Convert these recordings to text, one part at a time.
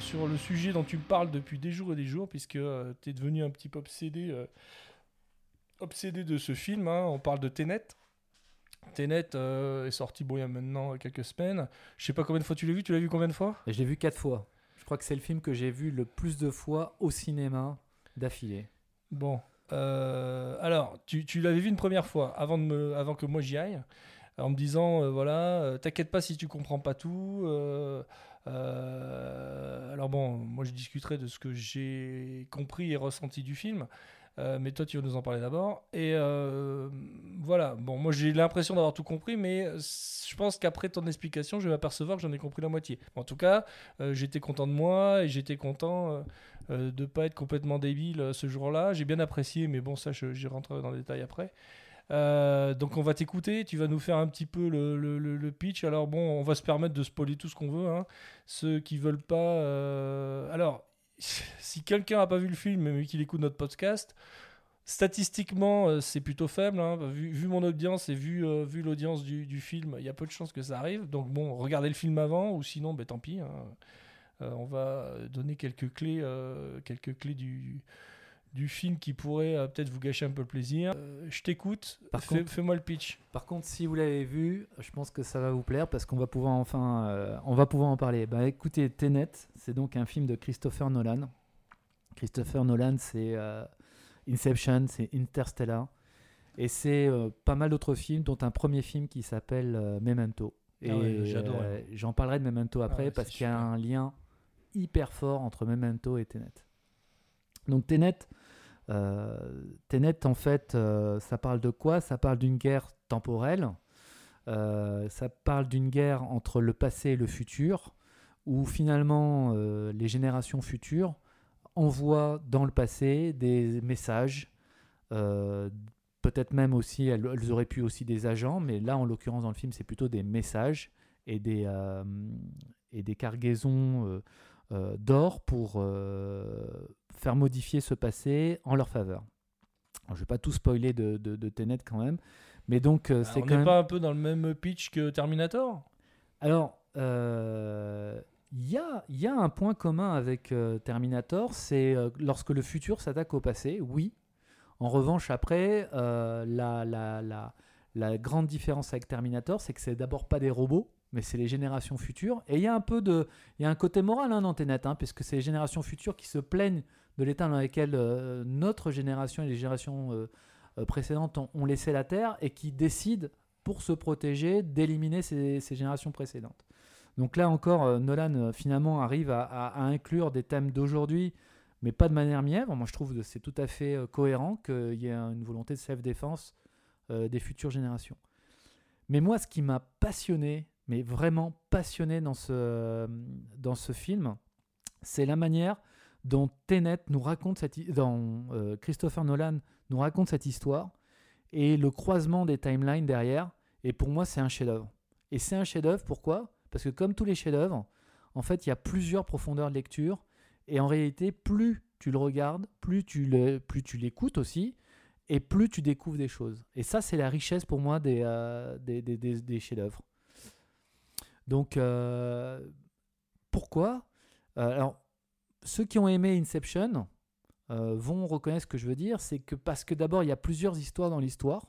sur le sujet dont tu me parles depuis des jours et des jours, puisque tu es devenu un petit peu obsédé, euh, obsédé de ce film. hein. On parle de Tenet. Tenet euh, est sorti bon, il y a maintenant quelques semaines. Je sais pas combien de fois tu l'as vu. Tu l'as vu combien de fois? Je l'ai vu quatre fois. Je crois que c'est le film que j'ai vu le plus de fois au cinéma d'affilée. Bon. euh, alors, tu, tu l'avais vu une première fois avant, de me, avant que moi j'y aille, en me disant euh, voilà, euh, t'inquiète pas si tu comprends pas tout. euh, euh, alors bon, moi je discuterai de ce que j'ai compris et ressenti du film, euh, mais toi tu vas nous en parler d'abord. Et euh, voilà, bon, moi j'ai l'impression d'avoir tout compris, mais je pense qu'après ton explication, je vais m'apercevoir que j'en ai compris la moitié. En tout cas, j'étais content de moi et j'étais content de pas être complètement débile ce jour-là. J'ai bien apprécié, mais bon, ça j'y rentrerai dans le détail après. Euh, donc on va t'écouter, tu vas nous faire un petit peu le, le- pitch. Alors bon, on va se permettre de spoiler tout ce qu'on veut. hein. Ceux qui veulent pas... euh, Alors, si quelqu'un n'a pas vu le film mais qu'il écoute notre podcast, statistiquement euh, c'est plutôt faible. hein. Vu, mon audience et vu, vu l'audience du, du film, il y a peu de chances que ça arrive. Donc bon, regardez le film avant ou sinon, ben, tant pis. hein. On va donner quelques clés, quelques clés du film qui pourraient euh, peut-être vous gâcher un peu le plaisir. Euh, je t'écoute, fais- fais-moi le pitch. Par contre, si vous l'avez vu, je pense que ça va vous plaire parce qu'on va pouvoir enfin, euh, on va pouvoir en parler. Bah, écoutez, Tenet, c'est donc un film de Christopher Nolan. Christopher Nolan, c'est Inception, c'est Interstellar, et c'est pas mal d'autres films, dont un premier film qui s'appelle Memento. Et Ah ouais, j'adore, j'en parlerai de Memento après ouais, parce qu'il y a super. un lien hyper fort entre Memento et Tenet. Donc Tenet, Tenet en fait, euh, ça parle de quoi? Ça parle d'une guerre temporelle. Euh, ça parle d'une guerre entre le passé et le futur, où finalement euh, les générations futures envoient dans le passé des messages. euh, Peut-être même aussi, elles, auraient pu aussi des agents, mais là en l'occurrence dans le film c'est plutôt des messages et des, euh, et des cargaisons euh, euh, d'or pour euh, faire modifier ce passé en leur faveur. Alors, je vais pas tout spoiler de, de, de Tenet quand même, mais donc euh, c'est on quand n'est même. pas un peu dans le même pitch que Terminator? Alors, euh, il y, a, y a un point commun avec euh, Terminator, c'est euh, lorsque le futur s'attaque au passé, oui. En revanche, après, euh, la, la, la, la grande différence avec Terminator, c'est que c'est d'abord pas des robots, mais c'est les générations futures. Et il y a un peu de, il y a un côté moral hein, dans Tenet, hein, puisque c'est les générations futures qui se plaignent de l'état dans lequel euh, notre génération et les générations euh, euh, précédentes ont, ont laissé la Terre et qui décident, pour se protéger, d'éliminer ces, générations précédentes. Donc là encore, Nolan finalement arrive à, à- inclure des thèmes d'aujourd'hui, mais pas de manière mièvre. Moi, je trouve que c'est tout à fait cohérent qu'il y ait une volonté de self-défense des futures générations. Mais moi, ce qui m'a passionné, mais vraiment passionné dans ce, dans ce film, c'est la manière dont nous raconte cette, euh, Christopher Nolan nous raconte cette histoire et le croisement des timelines derrière. Et pour moi, c'est un chef-d'œuvre. Et c'est un chef-d'œuvre, pourquoi? Parce que comme tous les chefs-d'œuvre, en fait, il y a plusieurs profondeurs de lecture. Et en réalité, plus tu le regardes, plus tu le, plus tu l'écoutes aussi, et plus tu découvres des choses. Et ça, c'est la richesse pour moi des, euh, des- des chefs-d'œuvre. Donc, euh, pourquoi Euh, Alors, ceux qui ont aimé Inception euh, vont reconnaître ce que je veux dire. C'est que parce que d'abord, il y a plusieurs histoires dans l'histoire.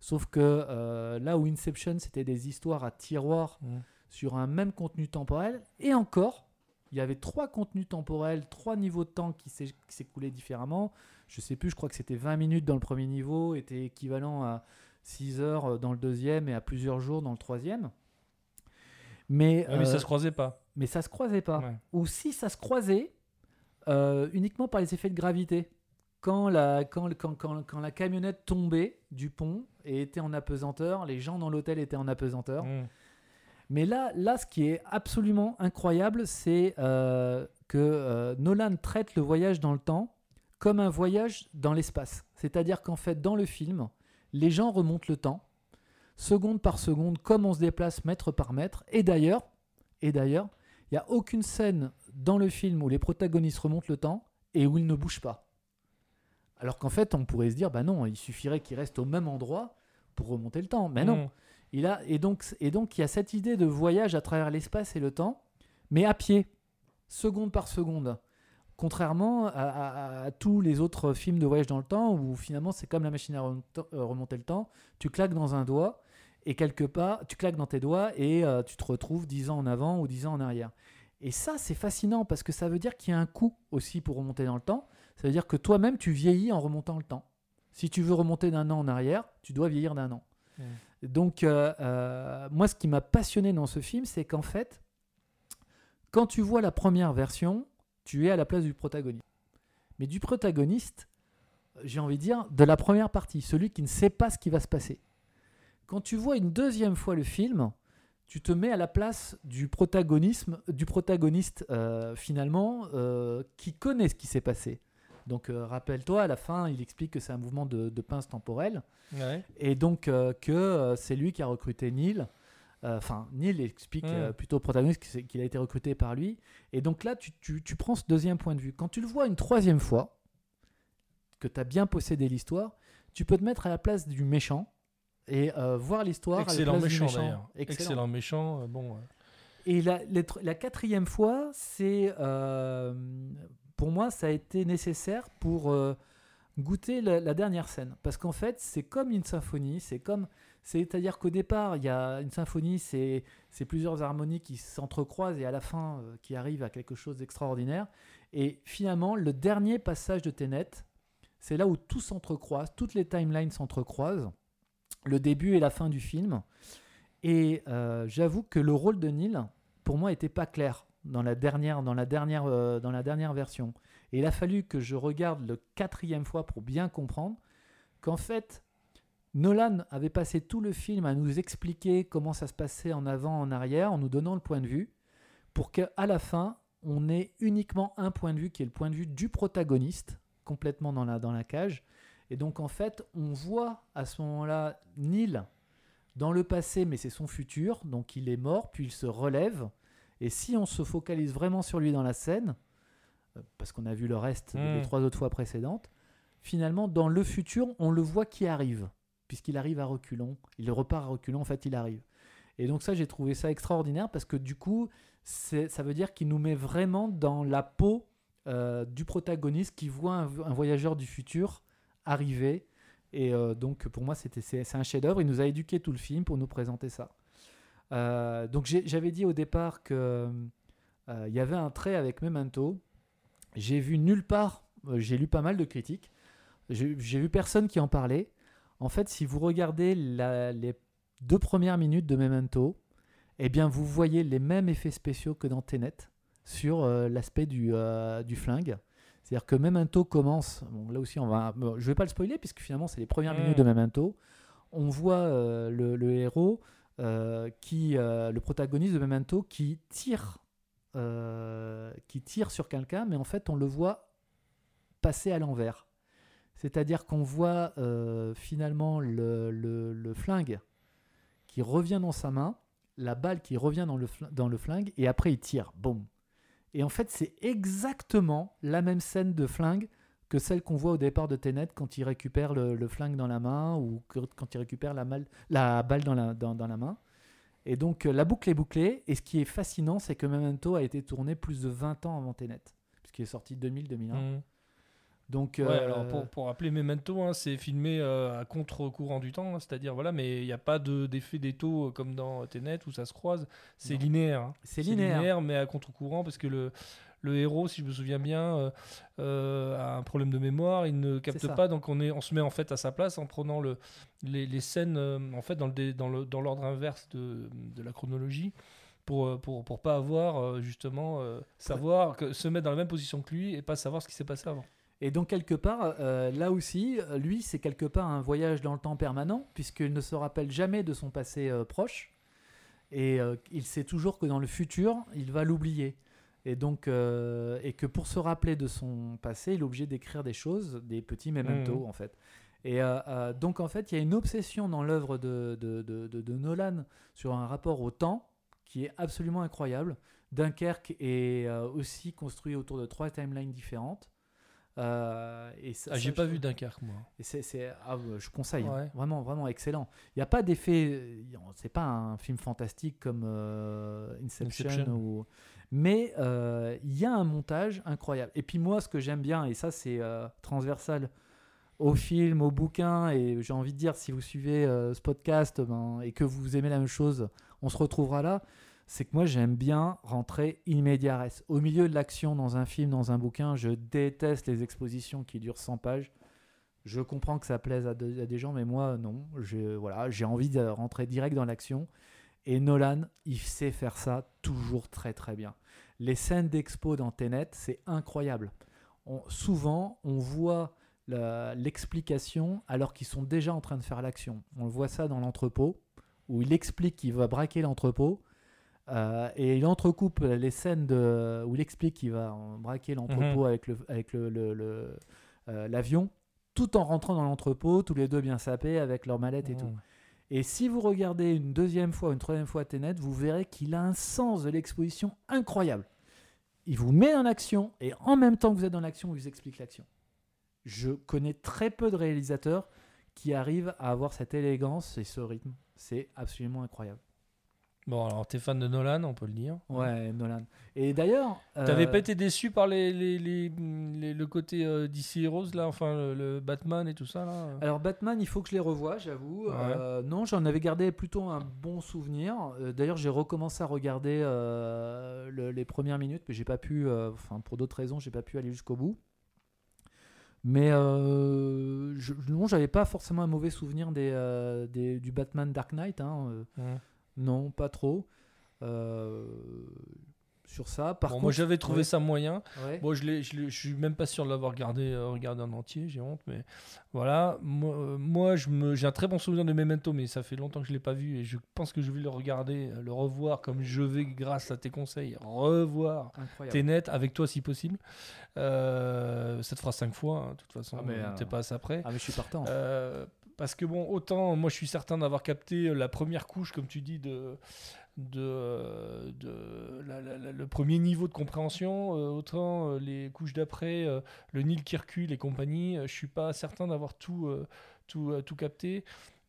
Sauf que là où Inception, c'était des histoires à tiroir sur un même contenu temporel, et encore, il y avait trois contenus temporels, trois niveaux de temps qui s'é- qui s'écoulaient différemment. je sais plus, je crois que c'était 20 minutes dans le premier niveau, était équivalent à 6 heures dans le deuxième et à plusieurs jours dans le troisième. Mais, Ouais, mais ça euh, se croisait pas. mais ça se croisait pas. Ouais. Ou si ça se croisait, euh, uniquement par les effets de gravité. Quand la, quand, quand, quand, quand la camionnette tombait du pont et était en apesanteur, les gens dans l'hôtel étaient en apesanteur. Mm. Mais là, là, ce qui est absolument incroyable, c'est euh, que euh, Nolan traite le voyage dans le temps comme un voyage dans l'espace. C'est-à-dire qu'en fait, dans le film, les gens remontent le temps, seconde par seconde, comme on se déplace mètre par mètre. Et d'ailleurs, et d'ailleurs, il n'y a aucune scène dans le film où les protagonistes remontent le temps et où ils ne bougent pas. Alors qu'en fait, on pourrait se dire, bah non, il suffirait qu'ils restent au même endroit pour remonter le temps. Mais non. Mm. Il a, et, donc, et donc, il y a cette idée de voyage à travers l'espace et le temps, mais à pied, seconde par seconde. Contrairement à, à- à tous les autres films de voyage dans le temps, où finalement c'est comme la machine à euh, remonter le temps, tu claques dans un doigt, et quelque part, tu claques dans tes doigts, et euh, tu te retrouves 10 ans en avant ou 10 ans en arrière. Et ça, c'est fascinant, parce que ça veut dire qu'il y a un coût aussi pour remonter dans le temps. Ça veut dire que toi-même, tu vieillis en remontant le temps. Si tu veux remonter d'un an en arrière, tu dois vieillir d'un an. Donc, euh, euh, moi, ce qui m'a passionné dans ce film, c'est qu'en fait, quand tu vois la première version, tu es à la place du protagoniste. Mais du protagoniste, j'ai envie de dire, de la première partie, celui qui ne sait pas ce qui va se passer. Quand tu vois une deuxième fois le film, tu te mets à la place du protagonisme, du protagoniste euh, finalement, euh, qui connaît ce qui s'est passé. Donc, euh, rappelle-toi, à la fin, il explique que c'est un mouvement de, de pince temporelle. Ouais. Et donc que c'est lui qui a recruté Neil. Enfin, Neil explique Mm. plutôt au protagoniste qu'il a été recruté par lui. Et donc là, tu, tu- tu prends ce deuxième point de vue. Quand tu le vois une troisième fois, que tu as bien possédé l'histoire, tu peux te mettre à la place du méchant et euh, voir l'histoire Excellent méchant méchant. d'ailleurs. Excellent. méchant. euh, Bon. Et la, la tr- la quatrième fois, c'est euh, pour moi, ça a été nécessaire pour euh, goûter la, la dernière scène. Parce qu'en fait, c'est comme une symphonie. C'est comme, c'est-à-dire qu'au départ, il y a une symphonie, c'est c'est plusieurs harmonies qui s'entrecroisent et à la fin, qui arrivent à quelque chose d'extraordinaire. Et finalement, le dernier passage de Tenet, c'est là où tout s'entrecroise, toutes les timelines s'entrecroisent, le début et la fin du film. Et euh, j'avoue que le rôle de Neil, pour moi, était pas clair dans la dernière, dans la dernière, euh, dans la dernière version. Et il a fallu que je regarde le quatrième fois pour bien comprendre qu'en fait, Nolan avait passé tout le film à nous expliquer comment ça se passait en avant, en arrière, en nous donnant le point de vue, pour qu'à la fin, on ait uniquement un point de vue qui est le point de vue du protagoniste, complètement dans la, dans la cage. Et donc, en fait, on voit à ce moment-là Neil dans le passé, mais c'est son futur. Donc, il est mort, puis il se relève. Et si on se focalise vraiment sur lui dans la scène, euh, parce qu'on a vu le reste des Mm. trois autres fois précédentes, finalement, dans le futur, on le voit qui arrive, puisqu'il arrive à reculons. Il repart à reculons, en fait, il arrive. Et donc ça, j'ai trouvé ça extraordinaire parce que du coup, ça veut dire qu'il nous met vraiment dans la peau euh, du protagoniste qui voit un, un voyageur du futur arriver. Et euh, donc pour moi, c'était c'est un chef-d'œuvre. Il nous a éduqué tout le film pour nous présenter ça. Euh, donc j'avais dit au départ que euh, il y avait un trait avec Memento. J'ai vu nulle part. j'ai lu pas mal de critiques. J'ai vu personne qui en parlait. En fait, si vous regardez les deux premières minutes de Memento, eh bien, vous voyez les mêmes effets spéciaux que dans Tenet sur l'aspect du, du flingue. C'est-à-dire que Memento commence, bon, là aussi, on va, bon, je vais pas le spoiler puisque finalement, c'est les premières Mm. minutes de Memento. On voit euh, le, le héros, euh, qui, euh, le protagoniste de Memento, qui tire, qui tire sur quelqu'un, mais en fait, on le voit passer à l'envers. C'est-à-dire qu'on voit finalement le, le- le flingue qui revient dans sa main, la balle qui revient dans le, dans le flingue, et après il tire. Boum. Et en fait, c'est exactement la même scène de flingue que celle qu'on voit au départ de Tenet quand il récupère le, flingue dans la main ou quand il récupère la, balle dans la, main. Et donc euh, la boucle est bouclée. Et ce qui est fascinant, c'est que Memento a été tourné plus de 20 ans avant Tenet, puisqu'il est sorti 2000-2001. mm. Donc, Ouais, euh, alors pour, pour rappeler Memento, hein, c'est filmé euh, à contre-courant du temps, hein, c'est-à-dire voilà, mais il n'y a pas de- d'effet d'étau euh, comme dans Tenet où ça se croise. C'est linéaire. hein. c'est linéaire. mais à contre-courant parce que le, le héros, si je me souviens bien, euh, a un problème de mémoire, il ne capte pas, donc on, est, on se met en fait à sa place en prenant le, les, les scènes en fait dans dé- dans le- dans l'ordre inverse de, de la chronologie. Pour, pour, pour pas avoir justement euh, savoir que se mettre dans la même position que lui et pas savoir ce qui s'est passé avant. Et donc quelque part, euh, là aussi, lui, c'est quelque part un voyage dans le temps permanent, puisqu'il ne se rappelle jamais de son passé euh, proche, et euh, il sait toujours que dans le futur, il va l'oublier. Et donc, et que pour se rappeler de son passé, il est obligé d'écrire des choses, des petits mementos Mhm. en fait. Et donc en fait, il y a une obsession dans l'œuvre de, de, de- de- Nolan sur un rapport au temps qui est absolument incroyable. Dunkerque est aussi construit autour de trois timelines différentes. Euh, et ça- Ah, j'ai pas je vu Dunkerque moi. et c'est, ah, je conseille. Ouais. vraiment, vraiment excellent. Il n'y a pas d'effet, c'est pas un film fantastique comme euh, Inception, Inception. ou, mais euh, il y a un montage incroyable. Et puis moi, ce que j'aime bien, et ça c'est euh, transversal au film, au bouquin, et j'ai envie de dire, si vous suivez ce podcast ben, et que vous aimez la même chose, on se retrouvera là. C'est que moi j'aime bien rentrer in media res. Au milieu de l'action dans un film, dans un bouquin, je déteste les expositions qui durent 100 pages. Je comprends que ça plaise à, de- à des gens, mais moi, non. Voilà, j'ai envie de rentrer direct dans l'action. Et Nolan, il sait faire ça toujours très très bien. Les scènes d'expo dans Tenet, c'est incroyable. Souvent, on voit l'explication alors qu'ils sont déjà en train de faire l'action. On voit ça dans l'entrepôt, où il explique qu'il va braquer l'entrepôt. Euh, et il entrecoupe les scènes de, où il explique qu'il va braquer l'entrepôt avec le- avec le- euh, l'avion, tout en rentrant dans l'entrepôt, tous les deux bien sapés avec leurs mallettes et tout. Mmh. Et si vous regardez une deuxième fois, une troisième fois Tenet, vous verrez qu'il a un sens de l'exposition incroyable. Il vous met en action et en même temps que vous êtes dans l'action, il vous explique l'action. Je connais très peu de réalisateurs qui arrivent à avoir cette élégance et ce rythme. C'est absolument incroyable. Bon, alors t'es fan de Nolan, on peut le dire. Ouais, Nolan. Et d'ailleurs, T'avais euh, pas été déçu par les, les, les- les- le côté euh, DC Heroes, là, enfin le, le Batman et tout ça, là Alors Batman, il faut que je les revoie, j'avoue. Ouais. Euh, non, j'en avais gardé plutôt un bon souvenir. Euh, D'ailleurs, j'ai recommencé à regarder euh, le- les premières minutes, mais j'ai pas pu, euh, enfin pour d'autres raisons, j'ai pas pu aller jusqu'au bout. Mais euh, je, non, j'avais pas forcément un mauvais souvenir des, euh, des- du Batman Dark Knight. hein, euh, Ouais. Non, pas trop. Euh, sur ça, par Bon, contre, moi j'avais trouvé ouais, ça moyen. ouais. Bon, je, je, suis même pas sûr de l'avoir regardé, euh, regardé en entier, j'ai honte, mais voilà. Moi, euh, moi je me, j'ai un très bon souvenir de Memento, mais ça fait longtemps que je l'ai pas vu et je pense que je vais le regarder, le revoir comme je vais, grâce à tes conseils, revoir incroyable. Ténet avec toi si possible. Euh, ça te fera cinq fois, hein, de toute façon, Ah, mais, t'es pas assez après. Ah mais je suis partant. Euh, parce que bon, autant moi je suis certain d'avoir capté la première couche, comme tu dis, de, euh, le premier niveau de compréhension, euh, autant euh, les couches d'après, euh, le Nil qui recule et compagnie, euh, je suis pas certain d'avoir euh, euh, tout capté.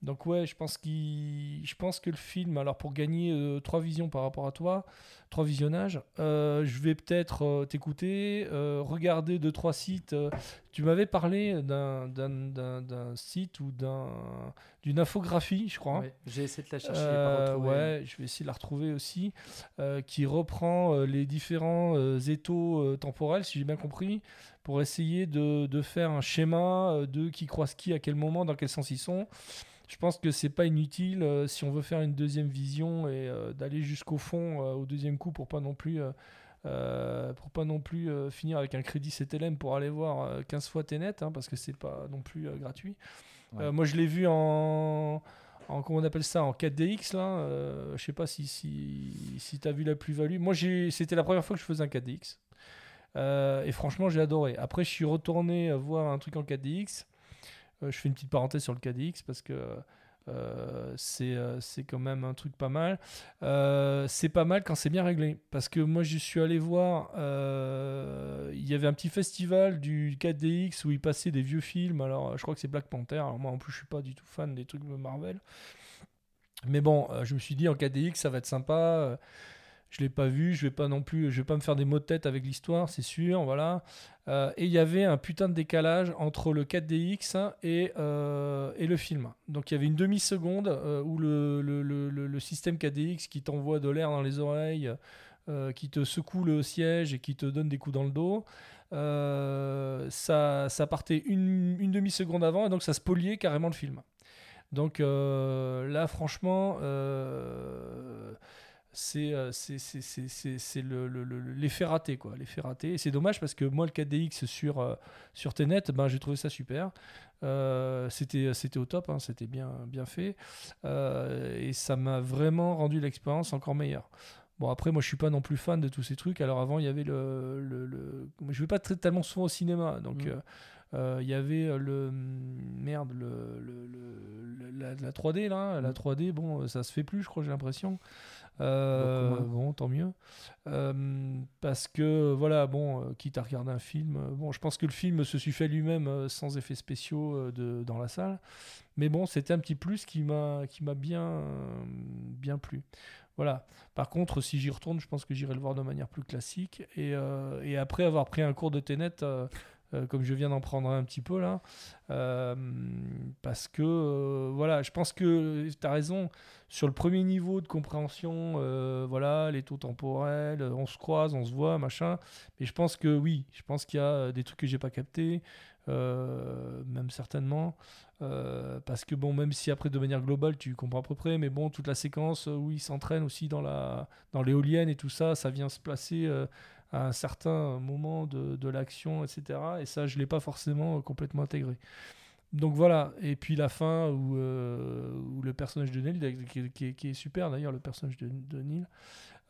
Donc ouais, je pense, qu'il, je pense que le film, alors pour gagner euh, trois visions par rapport à toi, trois visionnages, euh, je vais peut-être euh, t'écouter, regarder deux, trois sites. tu m'avais parlé d'un, d'un, d'un- d'un site ou d'un, d'une infographie, je crois. Ouais, J'ai essayé de la chercher, pas ouais, je vais essayer de la retrouver aussi, qui reprend les différents étaux temporels, si j'ai bien compris, pour essayer de, de faire un schéma de qui croise qui, à quel moment, dans quel sens ils sont. Je pense que c'est pas inutile euh, si on veut faire une deuxième vision et euh, d'aller jusqu'au fond euh, au deuxième coup pour pas non plus pour pas non plus finir avec un crédit CTLM pour aller voir euh, 15 fois Tenet hein, parce que c'est pas non plus gratuit. Ouais. Moi je l'ai vu en en comment on appelle ça en 4DX là euh, je sais pas si si, si tu as vu la plus-value moi c'était la première fois que je faisais un 4DX Euh, et franchement j'ai adoré après je suis retourné voir un truc en 4DX Euh, je fais une petite parenthèse sur le 4DX parce que euh, c'est euh, c'est quand même un truc pas mal. Euh, c'est pas mal quand c'est bien réglé. Parce que moi je suis allé voir euh, il y avait un petit festival du 4DX où ils passaient des vieux films. Alors je crois que c'est Black Panther. Moi en plus je suis pas du tout fan des trucs de Marvel. Mais bon euh, je me suis dit en 4DX ça va être sympa. Euh, je l'ai pas vu, je vais pas non plus, je vais pas me faire des mots de tête avec l'histoire, c'est sûr, voilà. Euh, et il y avait un putain de décalage entre le 4DX et, euh, et le film. Donc il y avait une demi-seconde euh, où le, le, le, système 4DX qui t'envoie de l'air dans les oreilles qui te secoue le siège et qui te donne des coups dans le dos. Ça, ça partait une, une demi-seconde avant et donc ça spoliait carrément le film. Donc là, franchement, c'est euh, le- le- le- l'effet raté. quoi, L'effet raté. Et c'est dommage parce que moi, le 4DX sur, euh, sur Tenet, ben, j'ai trouvé ça super. Euh, c'était c'était au top, hein, c'était bien, bien fait. Euh, et ça m'a vraiment rendu l'expérience encore meilleure. Bon, après, moi, je suis pas non plus fan de tous ces trucs. Alors, avant, il y avait le. le, le- Je vais pas très, tellement souvent au cinéma. Donc, Mm. euh, euh, il y avait le. Merde, le, le- la, la 3D, là. La Mm. 3D, bon, ça se fait plus, je crois, j'ai l'impression. Euh, bon, tant mieux. Euh, parce que, voilà, bon, euh, quitte à regarder un film, bon, je pense que le film se suffit lui-même sans effets spéciaux de, dans la salle. Mais bon, c'était un petit plus qui m'a bien, bien plu. Voilà. Par contre, si j'y retourne, je pense que j'irai le voir de manière plus classique. Et, euh, et après avoir pris un cours de euh, euh, comme je viens d'en prendre un petit peu là, parce que, voilà, je pense que tu as raison. Sur le premier niveau de compréhension, euh, voilà, les taux temporels, euh, on se croise, on se voit, machin. Mais je pense que oui, je pense qu'il y a euh, des trucs que j'ai pas captés, même certainement. Parce que bon, même si après de manière globale tu comprends à peu près, mais bon, toute la séquence où il s'entraîne aussi dans la dans l'éolienne et tout ça, ça vient se placer à un certain moment de, de l'action, etc. Et ça, je l'ai pas forcément complètement intégré. Donc voilà, et puis la fin où, euh, le personnage de Neil, qui, est- super d'ailleurs, le personnage de, Neil,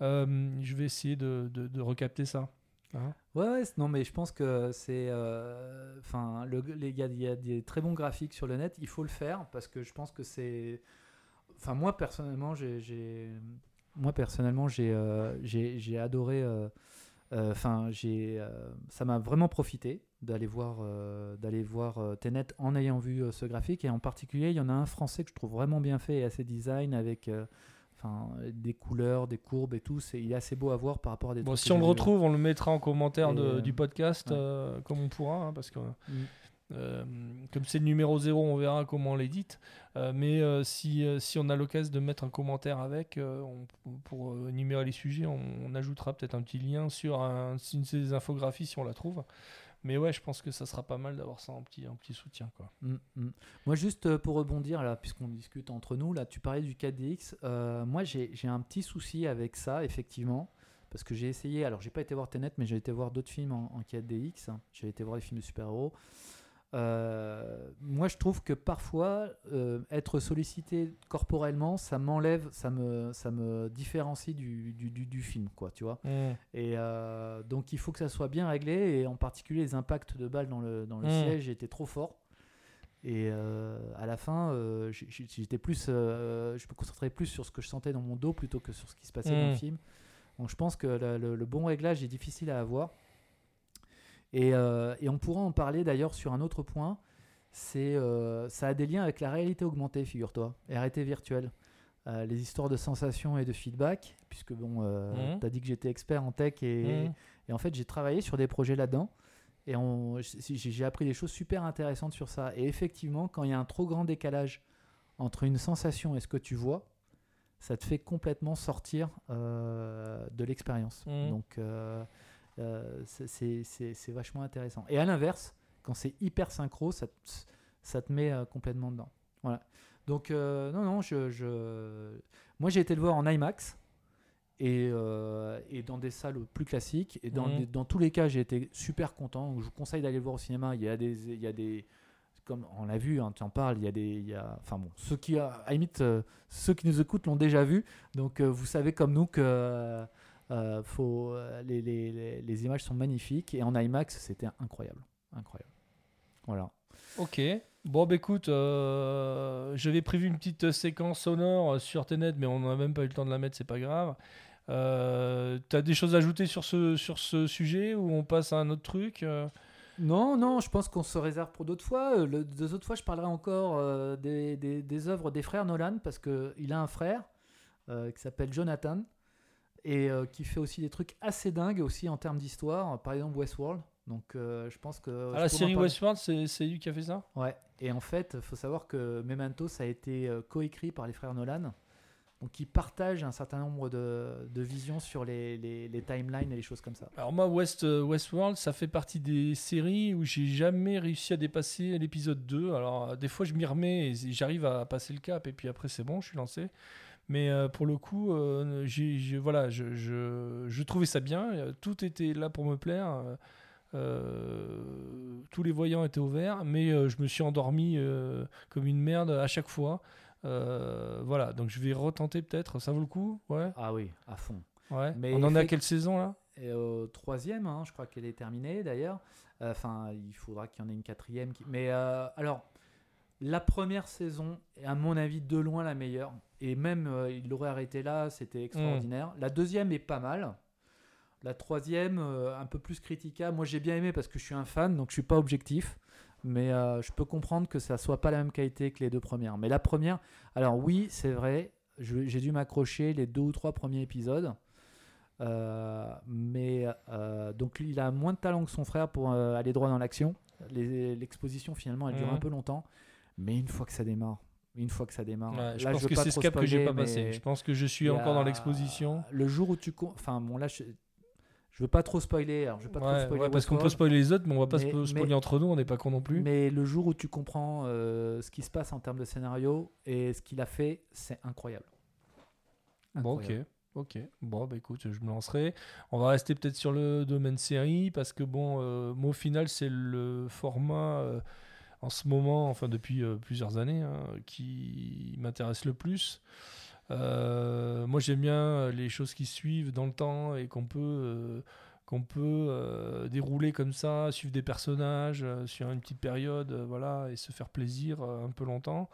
euh, je vais essayer de, de- recapter ça. Hein Ouais, ouais, non, mais je pense que c'est. euh, Enfin, les- il y, y a des très bons graphiques sur le net. Il faut le faire parce que je pense que c'est. Enfin, moi personnellement, j'ai. Moi personnellement, j'ai euh, adoré. euh, euh, Enfin, euh, ça m'a vraiment profité d'aller voir euh, d'aller voir euh, Tenet en ayant vu euh, ce graphique et en particulier, il y en a un français que je trouve vraiment bien fait et assez design avec. euh, Enfin, des couleurs, des courbes et tout, c'est il est assez beau à voir par rapport à des Bon, si on le retrouve, on le mettra en commentaire de- du podcast, ouais. comme on pourra, hein, parce que Mm. euh, comme c'est le numéro 0, on verra comment on l'édite. Euh, mais euh, si, si on a l'occasion de mettre un commentaire avec, on- pour énumérer les sujets, on, on ajoutera peut-être un petit lien sur un, une de ces infographies si on la trouve. Mais ouais, je pense que ça sera pas mal d'avoir ça en petit, en petit soutien. Quoi. Mm, mm. Moi, juste euh, pour rebondir, là, puisqu'on discute entre nous, là, tu parlais du 4DX. euh, moi, j'ai un petit souci avec ça, effectivement. Parce que j'ai essayé, alors j'ai pas été voir Tenet, mais j'ai été voir d'autres films en, en 4DX. hein. J'ai été voir des films de super-héros. Euh, moi, je trouve que parfois, euh, être sollicité corporellement, ça m'enlève, ça me, ça me différencie du, du, du- du film, quoi, tu vois. Et euh, donc il faut que ça soit bien réglé et en particulier les impacts de balles dans le, dans le Mm. siège étaient trop forts. Et à la fin, j'étais plus, je me concentrais plus sur ce que je sentais dans mon dos plutôt que sur ce qui se passait dans le Mm. film. Donc je pense que le, le- le bon réglage est difficile à avoir. Et, euh, et on pourra en parler d'ailleurs sur un autre point. C'est, euh, ça a des liens avec la réalité augmentée, figure-toi, et réalité virtuelle. Euh, les histoires de sensations et de feedback, puisque bon, Mhm. tu as dit que j'étais expert en tech et, Mm. et en fait, j'ai travaillé sur des projets là-dedans. Et j'ai appris des choses super intéressantes sur ça. Et effectivement, quand il y a un trop grand décalage entre une sensation et ce que tu vois, ça te fait complètement sortir de l'expérience. Mhm. Donc, euh, c'est- vachement intéressant. Et à l'inverse, quand c'est hyper synchro, ça, te- ça te met euh, complètement dedans. Voilà. Donc, euh, non, non, je, je- moi j'ai été le voir en IMAX et, euh, et dans des salles plus classiques. Et dans, Mhm. dans tous les cas, j'ai été super content. Je vous conseille d'aller le voir au cinéma. Il y a des. Il y a des comme on l'a vu, hein, tu en parles, il y a des. il y a- enfin bon, ceux qui, à limite, euh, ceux qui nous écoutent l'ont déjà vu. Donc vous savez comme nous que euh, faut, euh, les, les- les- les images sont magnifiques. Et en IMAX, c'était incroyable. Incroyable. Voilà. Ok. Bon, bah écoute, euh, j'avais prévu une petite séquence sonore sur Tenet, mais on n'a même pas eu le temps de la mettre, c'est pas grave. Euh, T'as des choses à ajouter sur ce, sur ce sujet ou on passe à un autre truc Non, non, je pense qu'on se réserve pour d'autres fois. Le, deux autres fois, je parlerai encore euh, des, des, des œuvres des frères Nolan, parce qu'il a un frère euh, qui s'appelle Jonathan, et euh, qui fait aussi des trucs assez dingues aussi en termes d'histoire, par exemple Westworld. Donc euh, je pense que... Ah, la série. Westworld, c'est lui qui a fait ça? Ouais, et en fait, il faut savoir que Memento, ça a été euh, coécrit par les frères Nolan. Donc ils partagent un certain nombre de, de visions sur les, les, les timelines et les choses comme ça. Alors moi, West, Westworld, ça fait partie des séries où j'ai jamais réussi à dépasser l'épisode 2. Alors des fois, je m'y remets et j'arrive à passer le cap et puis après c'est bon, je suis lancé. Mais euh, pour le coup, euh, j'ai, j'ai- voilà, je, je, je trouvais ça bien. Tout était là pour me plaire. euh, tous les voyants étaient au vert, mais euh, je me suis endormi comme une merde à chaque fois. Voilà, donc je vais retenter peut-être. Ça vaut le coup? Ouais. Ah oui, à fond. ouais. Mais On en est à quelle saison là? Et au troisième, hein, je crois qu'elle est terminée d'ailleurs. Enfin, il faudra qu'il y en ait une quatrième. qui- Mais alors, la première saison est à mon avis de loin la meilleure. Et même, euh, il l'aurait arrêté là, c'était extraordinaire. La deuxième est pas mal. La troisième, euh, un peu plus critiquable. Moi, j'ai bien aimé parce que je suis un fan, donc je suis pas objectif. Mais euh, je peux comprendre que ça soit pas la même qualité que les deux premières. Mais la première, alors oui, c'est vrai, j'ai dû m'accrocher les deux ou trois premiers épisodes. Mais donc il a moins de talent que son frère pour aller droit dans l'action. L'exposition finalement elle dure Mhm. un peu longtemps, mais une fois que ça démarre, une fois que ça démarre, Ouais, je là, pense que c'est ce cap que j'ai pas passé. Je pense que je suis encore dans l'exposition. Le jour où tu, enfin bon là je, je veux pas trop spoiler, alors je veux pas trop spoiler ouais, parce qu'on peut spoiler les autres, mais on va pas Mais- spo- spoiler mais- entre nous, on n'est pas con non plus. mais le jour où tu comprends euh, ce qui se passe en termes de scénario et ce qu'il a fait, c'est incroyable. Bon, ok. Ok, bon, bah écoute, je me lancerai. On va rester peut-être sur le domaine série parce que, bon, euh, moi au final, c'est le format euh, en ce moment, enfin depuis euh, plusieurs années, hein, qui m'intéresse le plus. Euh, moi, j'aime bien les choses qui suivent dans le temps et qu'on peut, euh, qu'on peut euh, dérouler comme ça, suivre des personnages euh, sur une petite période, euh, voilà, et se faire plaisir euh, un peu longtemps.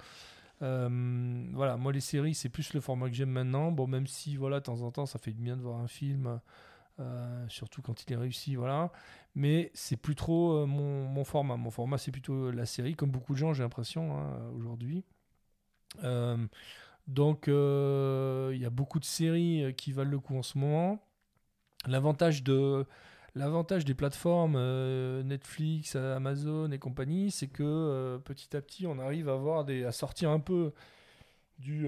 Euh, voilà, moi les séries c'est plus le format que j'aime maintenant. Bon, même si voilà, de temps en temps ça fait du bien de voir un film, euh, surtout quand il est réussi, voilà. Mais c'est plus trop euh, mon, format. Mon format c'est plutôt la série, comme beaucoup de gens j'ai l'impression hein, aujourd'hui. Euh, donc il y a beaucoup de séries qui valent le coup en ce moment. L'avantage de L'avantage des plateformes Netflix, Amazon et compagnie, c'est que petit à petit, on arrive à, avoir des, à sortir un peu du,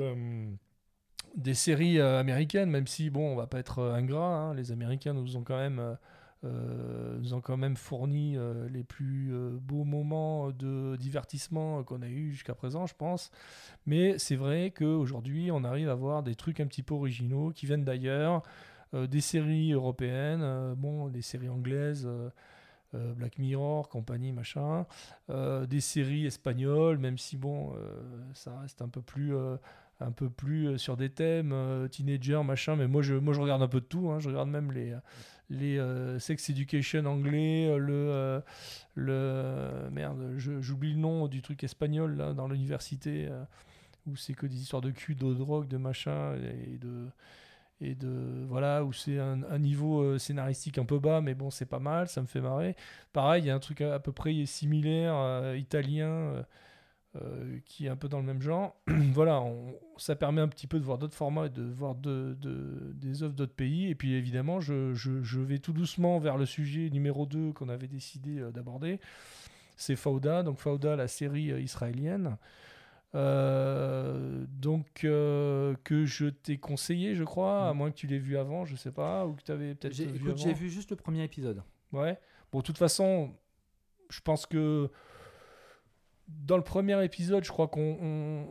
des séries euh, américaines, même si, bon, on va pas être euh, ingrat, hein, les Américains nous ont quand même, euh, nous ont quand même fourni les plus beaux moments de divertissement qu'on a eu jusqu'à présent, je pense. Mais c'est vrai qu'aujourd'hui, on arrive à voir des trucs un petit peu originaux qui viennent d'ailleurs. Des séries européennes, bon, des séries anglaises, Black Mirror, compagnie, machin, des séries espagnoles, même si bon, ça reste un peu plus, un peu plus euh, sur des thèmes euh, teenager, machin. Mais moi, je, moi, je regarde un peu de tout. hein, je regarde même les, les euh, sex education anglais, le, le merde, j'oublie le nom du truc espagnol là dans l'université où c'est que des histoires de cul, de drogue, de machin et de et de voilà où c'est un, niveau scénaristique un peu bas mais bon c'est pas mal ça me fait marrer pareil il y a un truc à, peu près similaire italien euh, qui est un peu dans le même genre voilà on- ça permet un petit peu de voir d'autres formats et de voir de, de- des œuvres d'autres pays et puis évidemment je, je- je vais tout doucement vers le sujet numéro 2 qu'on avait décidé euh, d'aborder c'est Fauda donc Fauda la série euh, israélienne euh, donc euh, que je t'ai conseillé, je crois, à Mm. moins que tu l'aies vu avant, je sais pas, ou que tu avais peut-être vu Écoute, j'ai vu juste le premier épisode. Ouais. Bon, de toute façon, je pense que dans le premier épisode, je crois qu'on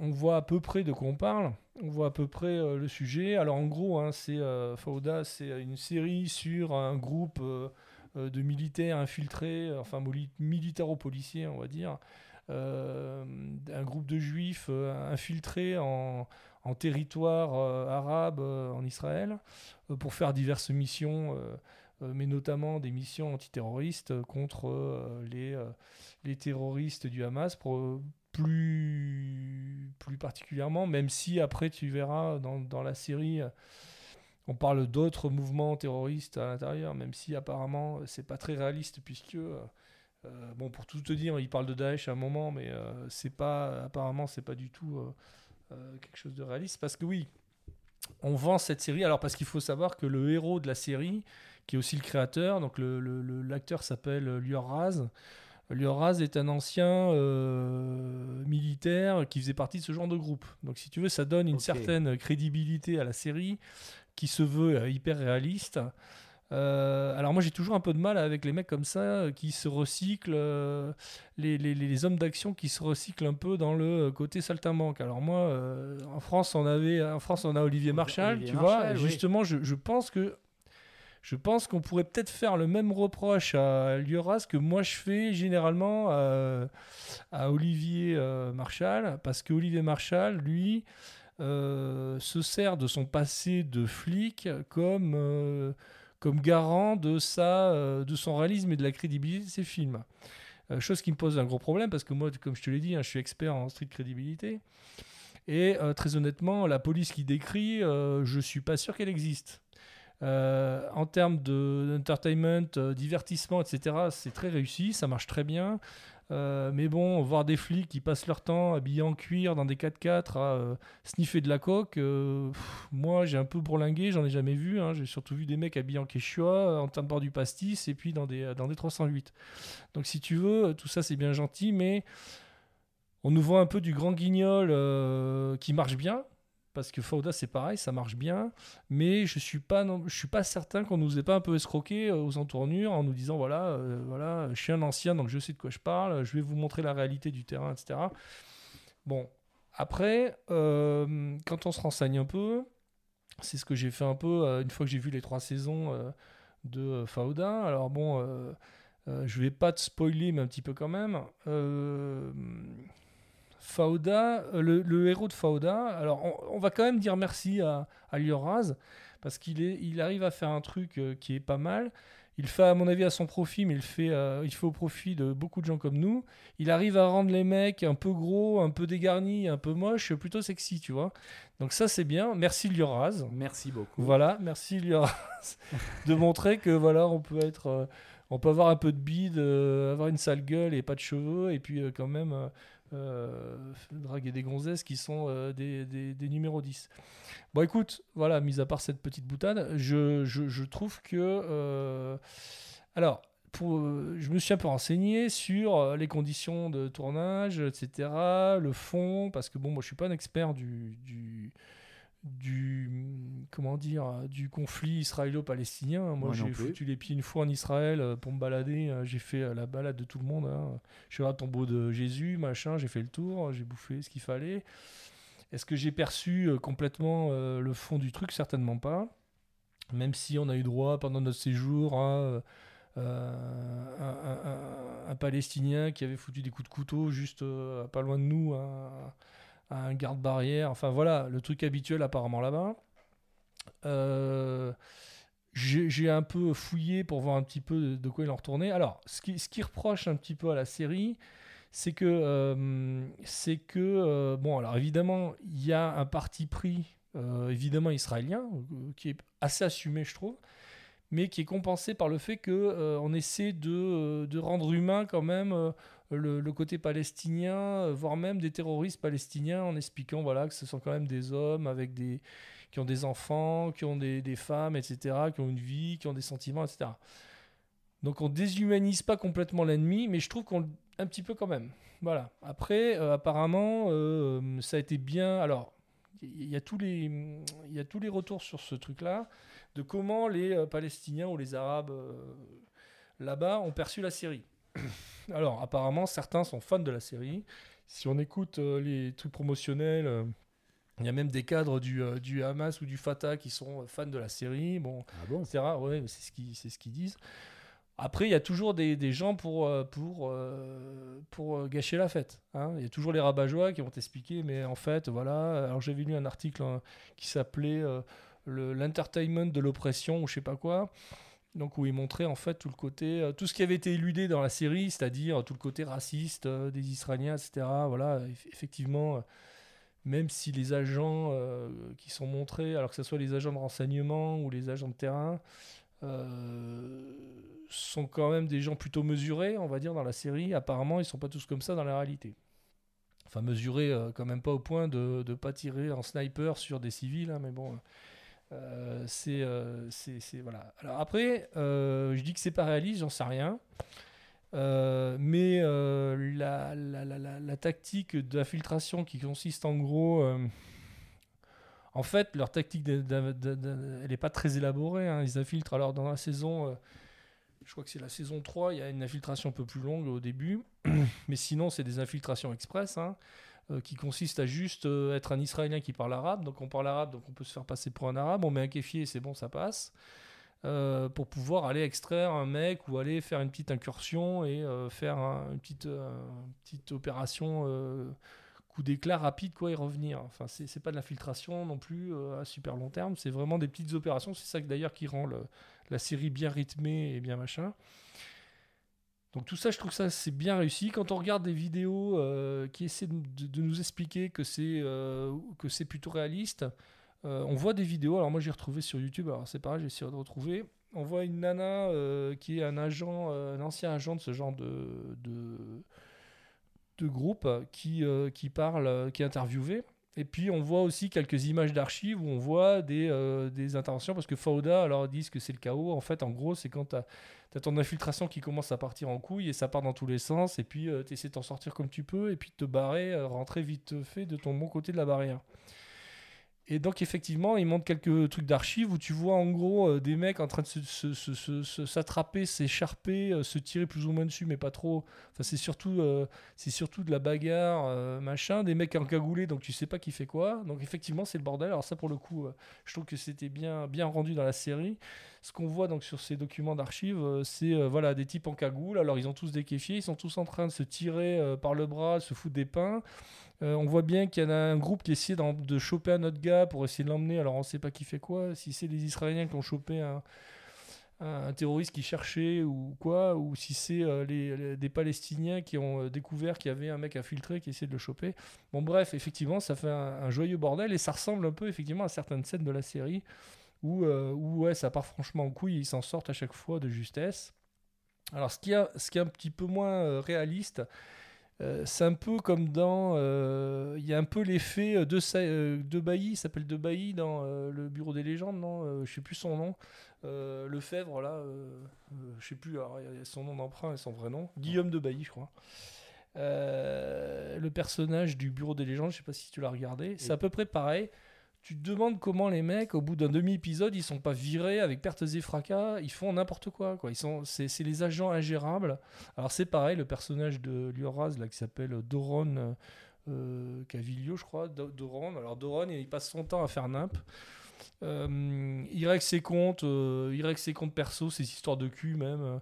on- voit à peu près de quoi on parle. On voit à peu près euh, le sujet. Alors en gros, hein, c'est euh, Fauda, c'est une série sur un groupe euh, de militaires infiltrés, enfin militaro-policiers, on va dire, un groupe de juifs infiltrés en, territoire arabe en Israël pour faire diverses missions. Euh, mais notamment des missions antiterroristes euh, contre euh, les, les terroristes du Hamas, plus, plus particulièrement, même si après tu verras dans, dans la série, on parle d'autres mouvements terroristes à l'intérieur, même si apparemment c'est pas très réaliste, puisque, bon, pour tout te dire, il parle de Daesh à un moment, mais euh, c'est pas, apparemment c'est pas du tout quelque chose de réaliste, parce que oui, on vend cette série, alors parce qu'il faut savoir que le héros de la série, qui est aussi le créateur. Donc l'acteur s'appelle Lior Raz. Lioraz est un ancien euh, militaire qui faisait partie de ce genre de groupe. Donc si tu veux, ça donne une certaine crédibilité à la série qui se veut euh, hyper réaliste. Euh, alors moi j'ai toujours un peu de mal avec les mecs comme ça euh, qui se recyclent, euh, les, les- les- les hommes d'action qui se recyclent un peu dans le côté saltimbanque. Alors moi euh, en France on avait en France on a Olivier Marchal, Olivier tu vois. Et oui. Justement je, je pense que je pense qu'on pourrait peut-être faire le même reproche à Lioras que moi je fais généralement à, à Olivier euh, Marchal, parce que Olivier Marchal, lui, euh, se sert de son passé de flic comme, euh, comme garant de, sa, euh, de son réalisme et de la crédibilité de ses films. Euh, chose qui me pose un gros problème, parce que moi, comme je te l'ai dit, hein, je suis expert en street crédibilité. Et euh, très honnêtement, la police qui décrit, euh, je suis pas sûr qu'elle existe. Euh, en termes de- d'entertainment, euh, divertissement, etc., c'est très réussi, ça marche très bien. Euh, mais bon, voir des flics qui passent leur temps habillés en cuir dans des 4x4 à sniffer de la coque, moi j'ai un peu bourlingué, j'en ai jamais vu. hein. J'ai surtout vu des mecs habillés en quechua, en train de boire du pastis et puis dans des, dans des 308. Donc si tu veux, tout ça c'est bien gentil, mais on nous voit un peu du grand guignol qui marche bien. Parce que Fauda c'est pareil, ça marche bien, mais je suis pas, je suis pas certain qu'on nous ait pas un peu escroqué euh, aux entournures en nous disant voilà, euh, voilà, je suis un ancien donc je sais de quoi je parle, je vais vous montrer la réalité du terrain, etc. Bon, après, euh, quand on se renseigne un peu, c'est ce que j'ai fait un peu une fois que j'ai vu les trois saisons de Fauda. Alors bon, je vais pas te spoiler, mais un petit peu quand même. Fauda, euh, le, le héros de Fauda, alors on, on va quand même dire merci à, à Lioraz, parce qu'il il arrive à faire un truc euh, qui est pas mal. Il fait, à mon avis, à son profit, mais il fait, euh, il fait au profit de beaucoup de gens comme nous. Il arrive à rendre les mecs un peu gros, un peu dégarnis, un peu moches, plutôt sexy, tu vois. Donc ça, c'est bien. Merci Lioraz. Merci beaucoup. Voilà, merci Lioraz de montrer que voilà, on peut être, euh, on peut avoir un peu de bide, euh, avoir une sale gueule et pas de cheveux, et puis quand même draguer des gonzesses qui sont euh, des, des, numéros 10. Bon, écoute, voilà, mis à part cette petite boutade, je, je, trouve que, euh, alors. Pour, euh, je me suis un peu renseigné sur euh, les conditions de tournage, etc., le fond, parce que bon, moi je suis pas un expert du, du comment dire du conflit israélo-palestinien. Moi, j'ai foutu les pieds une fois en Israël euh, pour me balader. euh, J'ai fait euh, la balade de tout le monde. hein. Je suis à la tombeau de Jésus, machin. J'ai fait le tour. J'ai bouffé ce qu'il fallait. Est-ce que j'ai perçu complètement le fond du truc? Certainement pas. Même si on a eu droit pendant notre séjour à euh, un, un- un- un Palestinien qui avait foutu des coups de couteau juste euh, pas loin de nous, un garde-barrière. Enfin voilà, le truc habituel apparemment là-bas. Euh, j'ai un peu fouillé pour voir un petit peu de, quoi il en retournait. Alors, ce qui, ce qui reproche un petit peu à la série, c'est que, euh, c'est que euh, bon, alors évidemment, il y a un parti pris, évidemment israélien, qui est assez assumé, je trouve, mais qui est compensé par le fait que on essaie de, de rendre humain quand même le, côté palestinien, euh, voire même des terroristes palestiniens, en expliquant voilà que ce sont quand même des hommes avec des qui ont des enfants, qui ont des, femmes, etc., qui ont une vie, qui ont des sentiments, etc. Donc on déshumanise pas complètement l'ennemi, mais je trouve qu'on un petit peu quand même. Voilà. Après, euh, apparemment, euh, ça a été bien. Alors, il y a tous les, y a tous les retours sur ce truc-là de comment les Palestiniens ou les Arabes là-bas ont perçu la série. Alors, apparemment, certains sont fans de la série. Si on écoute euh, les trucs promotionnels, euh, il y a même des cadres du, euh, du Hamas ou du Fatah qui sont fans de la série. Bon, Ah bon? c'est rare, ouais, c'est ce qu'ils c'est ce qu'ils disent. Après, il y a toujours des, des gens pour, pour, pour gâcher la fête. hein. Il y a toujours les rabat qui vont t'expliquer, mais en fait, voilà. Alors, j'avais lu un article hein, qui s'appelait le- L'entertainment de l'oppression ou je sais pas quoi. Donc, où il montrait en fait tout le côté, euh, tout ce qui avait été éludé dans la série, c'est-à-dire tout le côté raciste euh, des Israéliens, etc. Voilà, eff- effectivement. euh, même si les agents euh, qui sont montrés, alors que ce soit les agents de renseignement ou les agents de terrain, euh, sont quand même des gens plutôt mesurés, on va dire, dans la série. Apparemment, ils sont pas tous comme ça dans la réalité. Enfin, mesurés euh, quand même pas au point de ne pas tirer en sniper sur des civils, hein, mais bon. Euh, c'est, euh, c'est, c'est- voilà. Alors après, euh, je dis que c'est pas réaliste, j'en sais rien. Mais la, tactique d'infiltration qui consiste en gros. en fait, leur tactique, elle n'est pas très élaborée. hein. Ils infiltrent. Alors, dans la saison, je crois que c'est la saison 3, il y a une infiltration un peu plus longue au début. mais sinon, c'est des infiltrations express hein, qui consistent à juste euh, être un Israélien qui parle arabe. Donc, on parle arabe, donc on peut se faire passer pour un arabe. On met un kéfier, c'est bon, ça passe. Euh, pour pouvoir aller extraire un mec ou aller faire une petite incursion et euh, faire un- une petite, euh, petite opération euh, coup d'éclat rapide quoi et revenir. Enfin, c'est pas de l'infiltration non plus euh, à super long terme, c'est vraiment des petites opérations. C'est ça d'ailleurs qui rend la série bien rythmée et bien machin. Donc tout ça, je trouve ça c'est bien réussi. Quand on regarde des vidéos euh, qui essaient de, nous expliquer que c'est euh, que c'est plutôt réaliste, euh, on voit des vidéos. Alors moi j'ai retrouvé sur YouTube. Alors c'est pareil, j'ai essayé de retrouver. On voit une nana qui est un agent, un ancien agent de ce genre de de, groupe qui qui parle, qui est interviewé. Et puis on voit aussi quelques images d'archives où on voit des, euh, des interventions parce que Fauda alors ils disent que c'est le chaos. En fait, en gros, c'est quand tu as, ton infiltration qui commence à partir en couille et ça part dans tous les sens. Et puis tu essaies de t'en sortir comme tu peux et puis de te barrer, euh, rentrer vite fait de ton bon côté de la barrière. Et donc, effectivement, il montre quelques trucs d'archives où tu vois en gros euh, des mecs en train de se- se- s'attraper, s'écharper, euh, se tirer plus ou moins dessus, mais pas trop. Enfin, c'est surtout, euh, surtout de la bagarre, machin, des mecs encagoulés, donc tu sais pas qui fait quoi. Donc, effectivement, c'est le bordel. Alors, ça, pour le coup, je trouve que c'était bien, bien rendu dans la série. Ce qu'on voit donc sur ces documents d'archives, c'est voilà, des types en cagoule. Alors, ils ont tous des kéfiers, ils sont tous en train de se tirer par le bras, se foutre des pains. Euh, on voit bien qu'il y en a un groupe qui essaie d'en- de choper un autre gars pour essayer de l'emmener. Alors on sait pas qui fait quoi. Si c'est les Israéliens qui ont chopé un, terroriste qui cherchait ou quoi, ou si c'est euh, les, des Palestiniens qui ont euh, découvert qu'il y avait un mec infiltré qui essayait de le choper. Bon bref, effectivement, ça fait un, joyeux bordel et ça ressemble un peu effectivement à certaines scènes de la série où, ouais, ça part franchement en couille ils s'en sortent à chaque fois de justesse. Alors ce qui, est un petit peu moins réaliste, euh, c'est un peu comme dans. euh, Il y a un peu l'effet de, Sa- euh, de Bailly, il s'appelle De Bailly dans euh, le Bureau des légendes, non Euh, Je sais plus son nom. Euh, Lefebvre, là, euh, euh, je sais plus, alors, il y a son nom d'emprunt et son vrai nom. Guillaume de Bailly, je crois. Euh, le personnage du Bureau des légendes, je sais pas si tu l'as regardé, c'est à peu près pareil. Tu te demandes comment les mecs, au bout d'un demi-épisode, ils sont pas virés avec pertes et fracas, ils font n'importe quoi. quoi. Ils sont, c'est, c'est les agents ingérables. Alors c'est pareil, le personnage de Lioraz, là, qui s'appelle Doron euh, Caviglio, je crois, Do- Doron. Alors Doron, il passe son temps à faire nimp. Euh, ses comptes, euh, perso, ses histoires de cul même,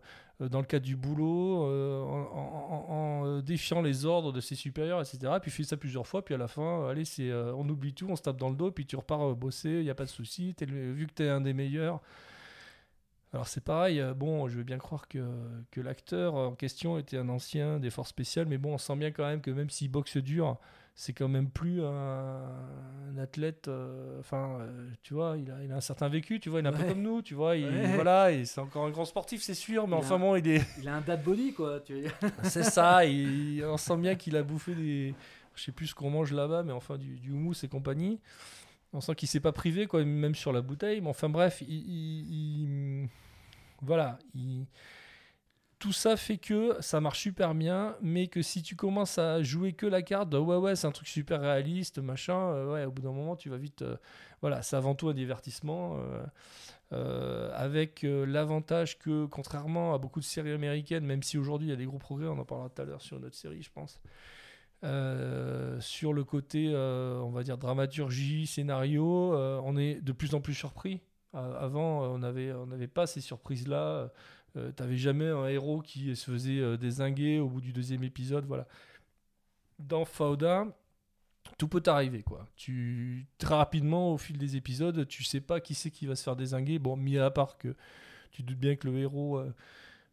dans le cadre du boulot, euh, en, euh, défiant les ordres de ses supérieurs, etc. Puis fait ça plusieurs fois, puis à la fin, allez, euh, on oublie tout, on se tape dans le dos, puis tu repars euh, bosser, il n'y a pas de souci, vu que tu es un des meilleurs. Alors c'est pareil, euh, bon, je veux bien croire que, que l'acteur en question était un ancien des forces spéciales, mais bon, on sent bien quand même que même s'il boxe dur, c'est quand même plus un, un athlète. euh, Enfin, euh, tu vois, il a, il a un certain vécu, tu vois, il est un peu comme nous, tu vois, il, Ouais. voilà, et c'est encore un grand sportif, c'est sûr, mais Il enfin bon, il est. Il a un dad body, quoi. Tu... C'est ça, on sent bien qu'il a bouffé des. Je sais plus ce qu'on mange là-bas, mais enfin du, du houmous et compagnie. On sent qu'il s'est pas privé, quoi, même sur la bouteille. Mais enfin bref, il, il- il- voilà. il- Tout ça fait que ça marche super bien, mais que si tu commences à jouer que la carte de ouais, ouais, c'est un truc super réaliste, machin, euh, ouais, au bout d'un moment, tu vas vite. euh, voilà, c'est avant tout un divertissement. euh, avec l'avantage que, contrairement à beaucoup de séries américaines, même si aujourd'hui il y a des gros progrès, on en parlera tout à l'heure sur une autre série, je pense, sur le côté, on va dire, dramaturgie, scénario, on est de plus en plus surpris. Avant, on n'avait on n'avait pas ces surprises-là. Euh, T'avais jamais un héros qui se faisait euh, dézinguer au bout du deuxième épisode. Voilà. Dans Fauda, tout peut t'arriver quoi. Tu très rapidement au fil des épisodes, tu sais pas qui c'est qui va se faire désinguer. Bon, mis à part que tu te doutes bien que le héros euh,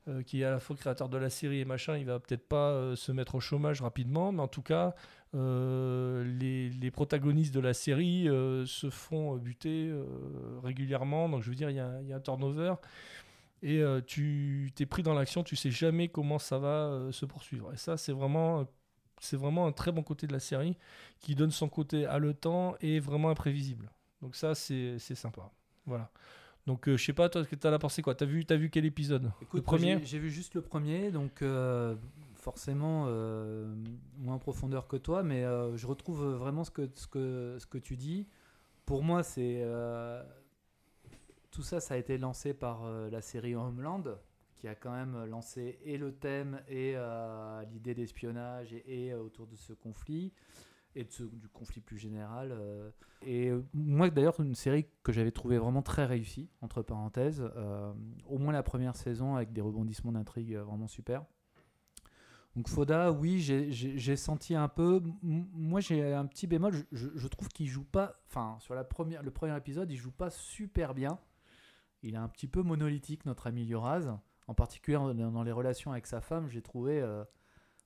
euh, qui est à la fois créateur de la série et machin, il va peut-être pas se mettre au chômage rapidement, mais en tout cas, les, protagonistes de la série se font buter régulièrement. Donc je veux dire, il y, y a un turnover. Et euh, tu t'es pris dans l'action, tu sais jamais comment ça va euh, se poursuivre. Et ça, c'est vraiment, c'est vraiment un très bon côté de la série qui donne son côté haletant et vraiment imprévisible. Donc ça, c'est c'est sympa. Voilà. Donc, euh, je sais pas, toi, t'en as pensé quoi T'as vu, as vu quel épisode? Écoute, Le premier? j'ai- vu juste le premier, donc euh, forcément euh, moins en profondeur que toi, mais euh, je retrouve vraiment ce que, ce que, ce que tu dis. Pour moi, c'est euh, tout ça, ça a été lancé par euh, la série Homeland, qui a quand même lancé et le thème et euh, l'idée d'espionnage et, euh, autour de ce conflit et de ce- du conflit plus général. euh. Et euh, moi, d'ailleurs, une série que j'avais trouvé vraiment très réussie, entre parenthèses, euh, au moins la première saison avec des rebondissements d'intrigue euh, vraiment super. Donc Foda, oui, j'ai- senti un peu. Moi, j'ai un petit bémol. Je, je- je trouve qu'il joue pas. Enfin, sur la première, le premier épisode, il joue pas super bien. Il est un petit peu monolithique, notre ami Yoraz. En particulier dans, les relations avec sa femme, j'ai trouvé. euh,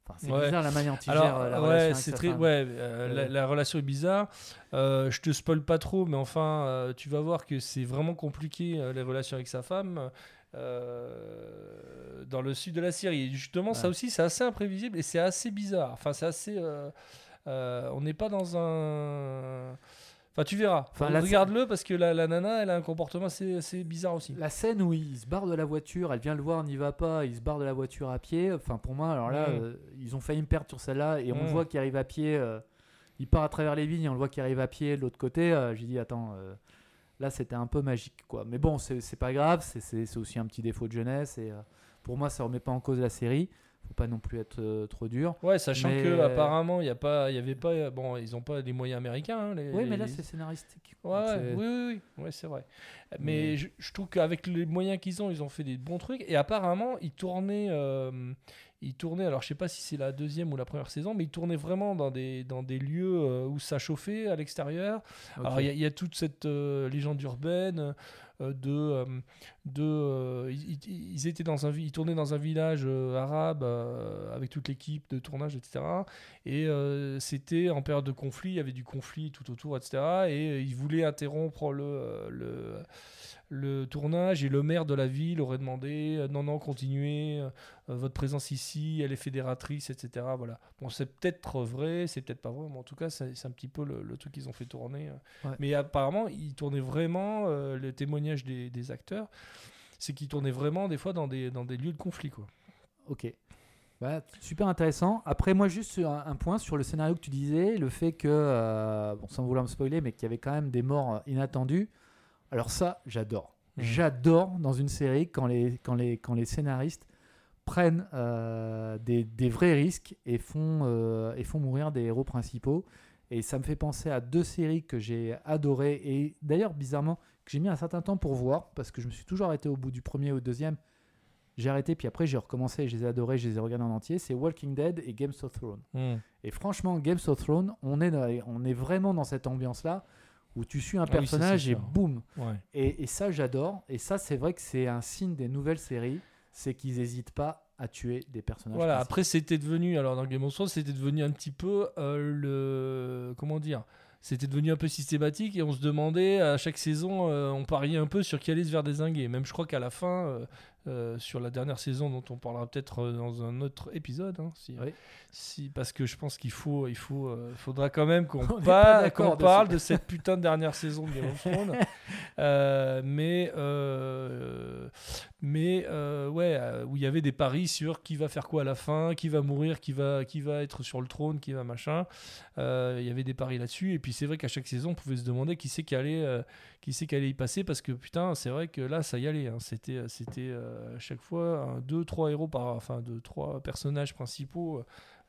Enfin, c'est Ouais. bizarre la manière dont il Alors, gère euh, la relation avec sa très, femme. ouais, euh, la, la relation est bizarre. Euh, je te spoil pas trop, mais enfin, tu vas voir que c'est vraiment compliqué les relations avec sa femme dans le sud de la Syrie. Et justement, ça aussi, c'est assez imprévisible et c'est assez bizarre. Enfin, c'est assez. on n'est pas dans un. Enfin, tu verras. Enfin, Regarde-le parce que la, la nana, elle a un comportement assez, assez bizarre aussi. La scène où il se barre de la voiture, elle vient le voir, n'y va pas, il se barre de la voiture à pied. Enfin, pour moi, alors là, euh, ils ont failli me perdre sur celle-là et on le voit qu'il arrive à pied. euh, il part à travers les vignes, on le voit qu'il arrive à pied de l'autre côté. euh, J'ai dit, attends, là, c'était un peu magique, quoi. Mais bon, c'est pas grave, c'est- aussi un petit défaut de jeunesse et pour moi, ça remet pas en cause la série. Faut pas non plus être euh, trop dur. Ouais, sachant Mais- que apparemment, il y a pas, il y avait pas, bon, ils ont pas les moyens américains. hein, les- Oui, mais les- là, c'est scénaristique. Ouais, oui, oui, oui, ouais, c'est vrai. Mais Mais- je, je trouve qu'avec les moyens qu'ils ont, ils ont fait des bons trucs. Et apparemment, ils tournaient, euh, ils tournaient. Alors, je sais pas si c'est la deuxième ou la première saison, mais ils tournaient vraiment dans des dans des lieux euh, où ça chauffait à l'extérieur. Alors, il y a- il y, a toute cette euh, légende urbaine de euh, de euh, ils, étaient dans un ils tournaient dans un village euh, arabe euh, avec toute l'équipe de tournage, etc. Et euh, c'était en période de conflit, il y avait du conflit tout autour, etc. Et euh, ils voulaient interrompre le, euh, le, le tournage et le maire de la ville aurait demandé euh, non, non, continuez, euh, votre présence ici, elle est fédératrice, etc. Voilà. Bon, c'est peut-être vrai, c'est peut-être pas vrai, mais en tout cas, c'est un petit peu le, le truc qu'ils ont fait tourner. euh. Ouais. Mais apparemment, ils tournaient vraiment, euh, le témoignage des, des acteurs, c'est qu'ils tournaient vraiment des fois dans des, dans des lieux de conflit, quoi. Ok. Bah, super intéressant. Après, moi, juste un, un point sur le scénario que tu disais, le fait que, bon, sans vouloir me spoiler, mais qu'il y avait quand même des morts inattendues. Alors ça, j'adore. Mhm. J'adore dans une série quand les, quand les, quand les scénaristes prennent euh, des, des vrais risques et font, euh, et font mourir des héros principaux. Et ça me fait penser à deux séries que j'ai adorées et d'ailleurs, bizarrement, que j'ai mis un certain temps pour voir parce que je me suis toujours arrêté au bout du premier ou du deuxième. J'ai arrêté, puis après j'ai recommencé, je les ai adorés, je les ai regardés en entier. C'est Walking Dead et Games of Thrones. Et franchement, Games of Thrones, on est, dans- on est vraiment dans cette ambiance-là où tu suis un Ah oui, ça, personnage et boum. Ouais. Et, et ça, j'adore. Et ça, c'est vrai que c'est un signe des nouvelles séries, c'est qu'ils n'hésitent pas à tuer des personnages. Voilà, principaux. après c'était devenu, alors dans Game of Thrones, c'était devenu un petit peu euh, le. Comment dire C'était devenu un peu systématique et on se demandait à chaque saison, euh, on pariait un peu sur qui allait se faire désinguer. Même je crois qu'à la fin, euh, euh, sur la dernière saison dont on parlera peut-être euh, dans un autre épisode, hein, si, Oui. si, parce que je pense qu'il faut, il faut, euh, faudra quand même qu'on pa- parle de cette putain de dernière saison de Game of Thrones. Euh, mais mais ouais, où il y avait des paris sur qui va faire quoi à la fin, qui va mourir, qui va, qui va être sur le trône, qui va machin. Il y avait des paris là-dessus. Et puis c'est vrai qu'à chaque saison, on pouvait se demander qui c'est qui allait, qui c'est qui allait y passer parce que putain, c'est vrai que là, ça y allait. hein. C'était, c'était à chaque fois un, deux, trois héros par, enfin deux, trois personnages principaux.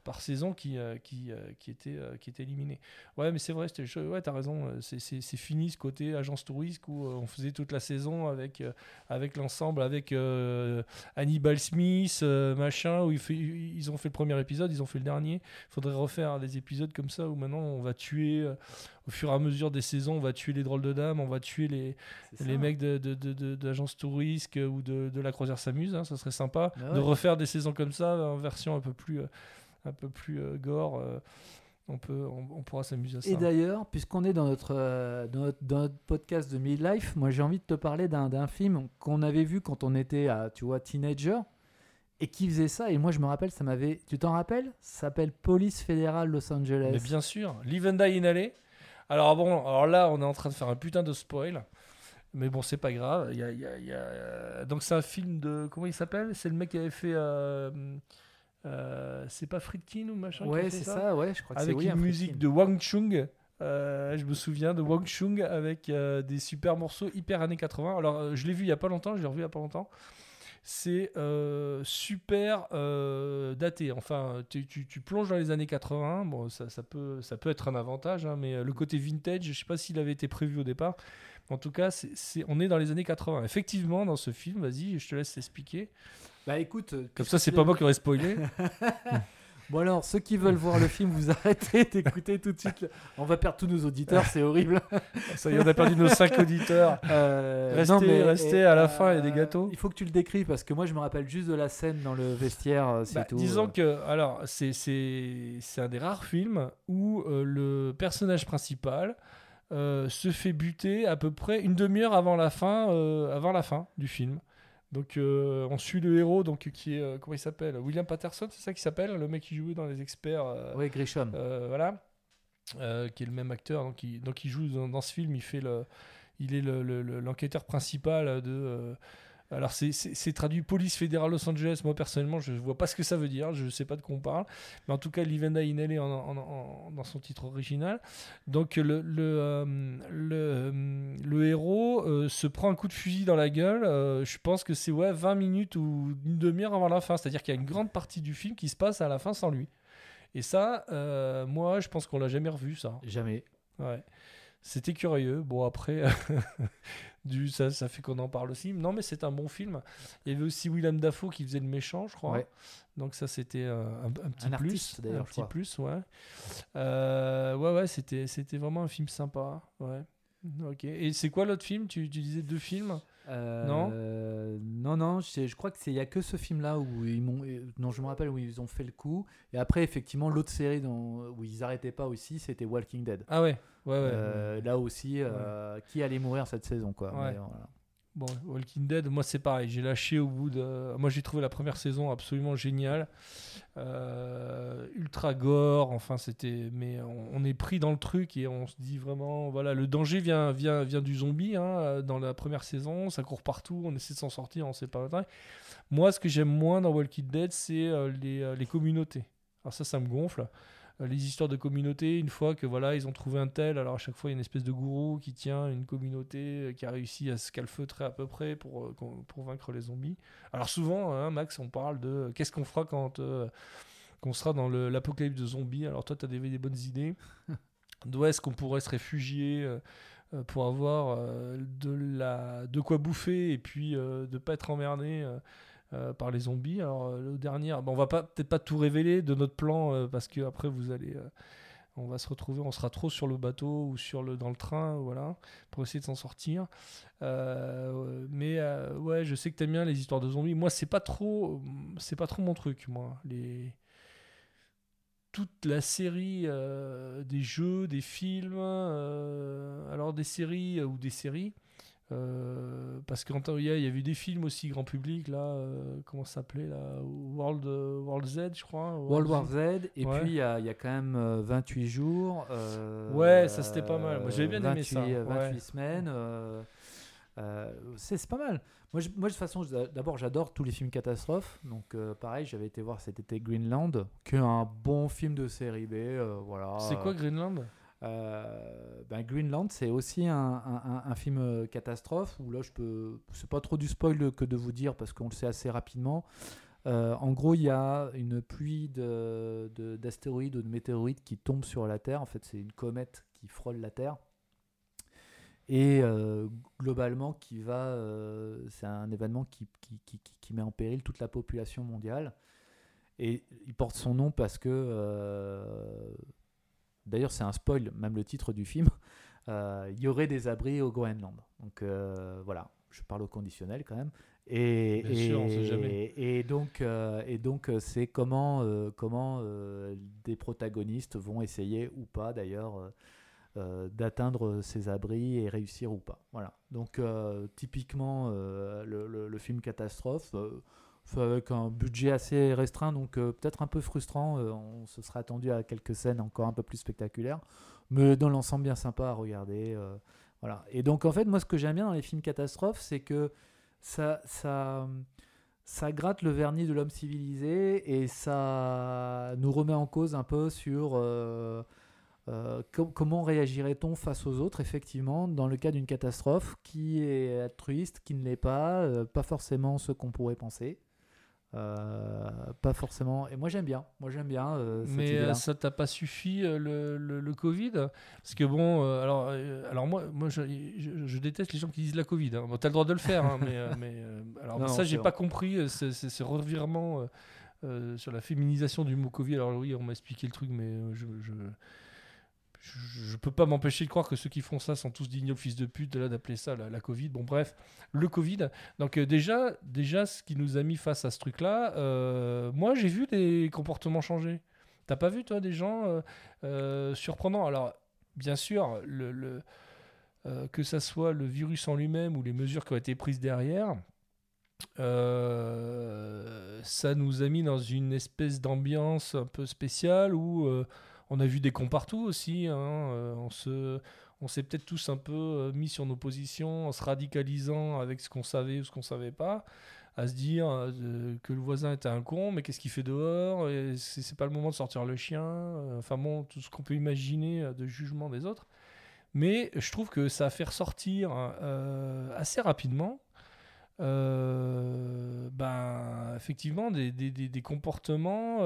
Par saison qui, euh, qui, euh, qui, était, euh, qui était éliminé. Ouais, mais c'est vrai, ouais, t'as raison, c'est- fini ce côté agence touriste où on faisait toute la saison avec, avec l'ensemble, avec euh, Hannibal Smith, euh, machin, où il fait- ils ont fait le premier épisode, ils ont fait le dernier. Il faudrait refaire des épisodes comme ça où maintenant on va tuer, au fur et à mesure des saisons, on va tuer les drôles de dames, on va tuer les, les mecs de, de, de, de- d'agence touriste ou de, de la croisière s'amuse, hein, ça serait sympa Bah de refaire des saisons comme ça en version un peu plus, euh, un peu plus euh, gore. euh, on, peut, on, on pourra s'amuser à ça. Et d'ailleurs, puisqu'on est dans notre, euh, dans notre, dans notre podcast de Midlife, moi j'ai envie de te parler d'un d'un film qu'on avait vu quand on était, à, tu vois, teenager, et qui faisait ça. Et moi je me rappelle, ça m'avait. Tu t'en rappelles? Ça s'appelle Police fédérale Los Angeles. Mais bien sûr, Live and Die in LA. Alors bon, alors là, on est en train de faire un putain de spoil. Mais bon, c'est pas grave. Il y a- il y a- il y a- Donc, c'est un film de. Comment il s'appelle? C'est le mec qui avait fait. euh, euh, c'est pas Friedkin ou machin Ouais, c'est ça, ouais, je crois que Avec une musique Friedkin. de Wang Chung. Euh, je me souviens de Wang Chung avec euh, des super morceaux hyper années 80. Alors, euh, je l'ai vu il y a pas longtemps, je l'ai revu il y a pas longtemps. C'est super daté. Enfin, tu, tu- tu plonges dans les années 80. Bon, ça, ça peut, ça peut être un avantage, hein, mais le côté vintage, je sais pas s'il avait été prévu au départ. En tout cas, c'est- on est dans les années 80. Effectivement, dans ce film, vas-y, je te laisse t'expliquer. Bah écoute, euh, Comme ça, c'est pas moi qui aurais spoilé. Bon alors, ceux qui veulent voir le film, vous arrêtez d'écouter tout de suite. On va perdre tous nos auditeurs, c'est horrible. ça y est, on a perdu nos 5 auditeurs. Euh, Restez- restez, à la fin, il y a des gâteaux. Il faut que tu le décris parce que moi je me rappelle juste de la scène dans le vestiaire, euh, Bah, tout. disons euh. que, alors, c'est- c'est c'est un des rares films où euh, le personnage principal euh, se fait buter à peu près une demi-heure avant la fin, euh, avant la fin du film. Donc, euh, on suit le héros, donc qui est euh, comment il s'appelle? William Patterson, c'est ça qui s'appelle, le mec qui jouait dans les experts. euh, Ouais, Grisham. voilà, qui est le même acteur, donc il, donc il joue dans, dans ce film, il fait le, il est le- le- le- l'enquêteur principal de. Alors c'est- traduit police fédérale Los Angeles. Moi personnellement, je vois pas ce que ça veut dire, je sais pas de quoi on parle, mais en tout cas, Livenda Inelli en, en- en- dans son titre original. Donc le le, euh, le, euh, le héros euh, se prend un coup de fusil dans la gueule. euh, je pense que c'est ouais 20 minutes ou une demi-heure avant la fin, c'est-à-dire qu'il y a une grande partie du film qui se passe à la fin sans lui. Et ça, moi, je pense qu'on l'a jamais revu, ça. Jamais. Ouais. C'était curieux. Bon, après, du, ça, ça fait qu'on en parle aussi. Non, mais c'est un bon film. Il y avait aussi Willem Dafoe qui faisait le méchant, je crois. Ouais. Donc ça, c'était euh, un, un petit Un plus. artiste, d'ailleurs, Un petit crois. plus, ouais. Euh, ouais, ouais, c'était, c'était vraiment un film sympa. Ouais. Ok. Et c'est quoi l'autre film? Tu, tu disais deux films? Euh, Non Non, non, je, je crois que c'est il y a que ce film-là où ils m'ont, non, je me rappelle où ils ont fait le coup. Et après, effectivement, l'autre série dont, où ils arrêtaient pas aussi, c'était Walking Dead. Ah ouais, ouais, ouais. Euh, là aussi, euh, qui allait mourir cette saison, quoi. Ouais. Mais, voilà. Bon, Walking Dead, moi c'est pareil, j'ai lâché au bout de. Moi j'ai trouvé la première saison absolument géniale. Euh, ultra gore, enfin c'était. Mais on, est pris dans le truc et on se dit vraiment, voilà, le danger vient, vient, vient du zombie hein, dans la première saison, ça court partout, on essaie de s'en sortir, on sait pas. Moi ce que j'aime moins dans Walking Dead, c'est euh, les, euh, les communautés. Alors ça, ça me gonfle. Euh, les histoires de communauté, une fois que voilà, ils ont trouvé un tel, alors à chaque fois il y a une espèce de gourou qui tient une communauté euh, qui a réussi à se calfeutrer à peu près pour, euh, pour vaincre les zombies. Alors souvent, hein, Max, on parle de qu'est-ce qu'on fera quand euh, qu'on sera dans l'apocalypse de zombies. Alors toi, tu as des, des bonnes idées. D'où est-ce qu'on pourrait se réfugier euh, pour avoir euh, de, la, de quoi bouffer et puis de pas être emmerdé euh, par les zombies. Alors euh, le dernier, bon, on va peut-être pas tout révéler de notre plan euh, parce que après vous allez, on va se retrouver, on sera trop sur le bateau ou sur le dans le train, voilà, pour essayer de s'en sortir. Mais ouais, je sais que t'aimes bien les histoires de zombies. Moi, c'est pas trop, c'est pas trop mon truc, moi. Toute la série des jeux, des films, alors des séries ou des séries. Euh, parce qu'en temps, il y, a- avait des films aussi grand public là, euh, comment ça s'appelait là, World euh, World Z, je crois. World War Z, et Ouais. puis il y, a il y a quand même euh, 28 jours. Ouais, ça, c'était pas mal. Moi, j'avais bien aimé 28, ça, euh, 28 ouais. semaines. c'est pas mal. Moi, je- moi, de toute façon, d'abord, j'adore tous les films catastrophes. Donc, pareil, j'avais été voir cet été Greenland, qui est un bon film de série B. voilà. C'est quoi Greenland? Euh, ben, Greenland, c'est aussi un, film euh, catastrophe où là, je peux. C'est pas trop du spoil que de vous dire parce qu'on le sait assez rapidement. Euh, en gros, il y a une pluie de- de- d'astéroïdes ou de météorites qui tombent sur la Terre. En fait, c'est une comète qui frôle la Terre. Et globalement, qui va, c'est un événement qui, met en péril toute la population mondiale. Et il porte son nom parce que, d'ailleurs, c'est un spoil, même le titre du film. euh, il y aurait des abris au Groenland. Donc euh, voilà, je parle au conditionnel quand même. Et, Bien et, sûr, on sait jamais. et donc, euh, et donc euh, c'est comment, euh, comment euh, des protagonistes vont essayer ou pas d'ailleurs euh, euh, d'atteindre ces abris et réussir ou pas. Voilà. Donc euh, typiquement euh, le, le- le film catastrophe. Avec un budget assez restreint, donc euh, peut-être un peu frustrant. euh, on se serait attendu à quelques scènes encore un peu plus spectaculaires, mais dans l'ensemble bien sympa à regarder. euh, Voilà. Et donc, en fait, moi, ce que j'aime bien dans les films catastrophes, c'est que ça, ça, ça gratte le vernis de l'homme civilisé et ça nous remet en cause un peu sur com- comment réagirait-on face aux autres, effectivement, dans le cas d'une catastrophe qui est altruiste, qui ne l'est pas, pas forcément ce qu'on pourrait penser. Euh, pas forcément. Et moi, j'aime bien. Moi, j'aime bien euh, cette Mais euh, ça t'a pas suffi euh, le, le, le Covid? Parce que bon, alors, alors moi, moi je, je- je déteste les gens qui disent la Covid. Hein. Bon, t'as le droit de le faire, hein, mais, mais alors Non, ça, j'ai pas compris ce, revirement sur la féminisation du mot Covid. Alors oui, on m'a expliqué le truc, mais je, je, je, peux pas m'empêcher de croire que ceux qui font ça sont tous d'ignobles fils de pute, là, d'appeler ça la, Covid. Bon, bref, le Covid. Donc euh, déjà, déjà, ce qui nous a mis face à ce truc-là, euh, moi, j'ai vu des comportements changer. T'as pas vu, toi, des gens euh, surprenants? Alors, bien sûr, que ça soit le virus en lui-même ou les mesures qui ont été prises derrière, ça nous a mis dans une espèce d'ambiance un peu spéciale où on a vu des cons partout aussi. hein, euh, on se, on s'est peut-être tous un peu euh, mis sur nos positions en se radicalisant avec ce qu'on savait ou ce qu'on savait pas à se dire euh, que le voisin était un con, mais qu'est-ce qu'il fait dehors C'est pas le moment de sortir le chien. Enfin bon, tout ce qu'on peut imaginer de jugement des autres. Mais je trouve que ça a fait ressortir euh, assez rapidement, ben, effectivement, des, des- des- comportements.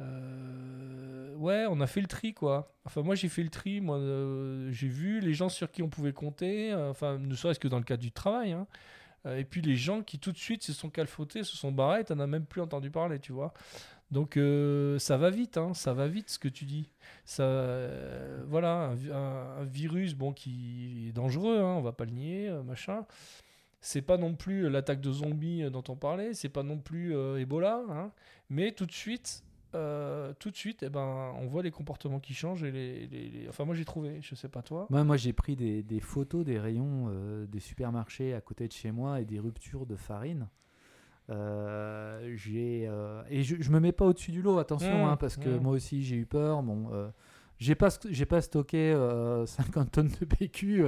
Euh, ouais, on a fait le tri, quoi. Enfin, moi, j'ai fait le tri. Moi, euh, j'ai vu les gens sur qui on pouvait compter. euh, enfin, ne serait-ce que dans le cadre du travail. hein. Et puis les gens qui tout de suite se sont calfotés, se sont barrés, t'en as même plus entendu parler, tu vois. Donc ça va vite, hein, ça va vite ce que tu dis. Ça, voilà, un, vi- un- un virus bon qui est dangereux, hein, on va pas le nier, machin. C'est pas non plus l'attaque de zombies dont on parlait, c'est pas non plus Ebola, hein, mais tout de suite, euh, tout de suite, eh ben, on voit les comportements qui changent et les, les- les- enfin moi j'ai trouvé, je sais pas toi. Moi, moi j'ai pris des, des photos des rayons euh, des supermarchés à côté de chez moi et des ruptures de farine. Euh, j'ai et je, je me mets pas au-dessus du lot, attention, Mmh, hein, parce que mmh. moi aussi j'ai eu peur. Bon, j'ai pas j'ai pas stocké euh, 50 tonnes de PQ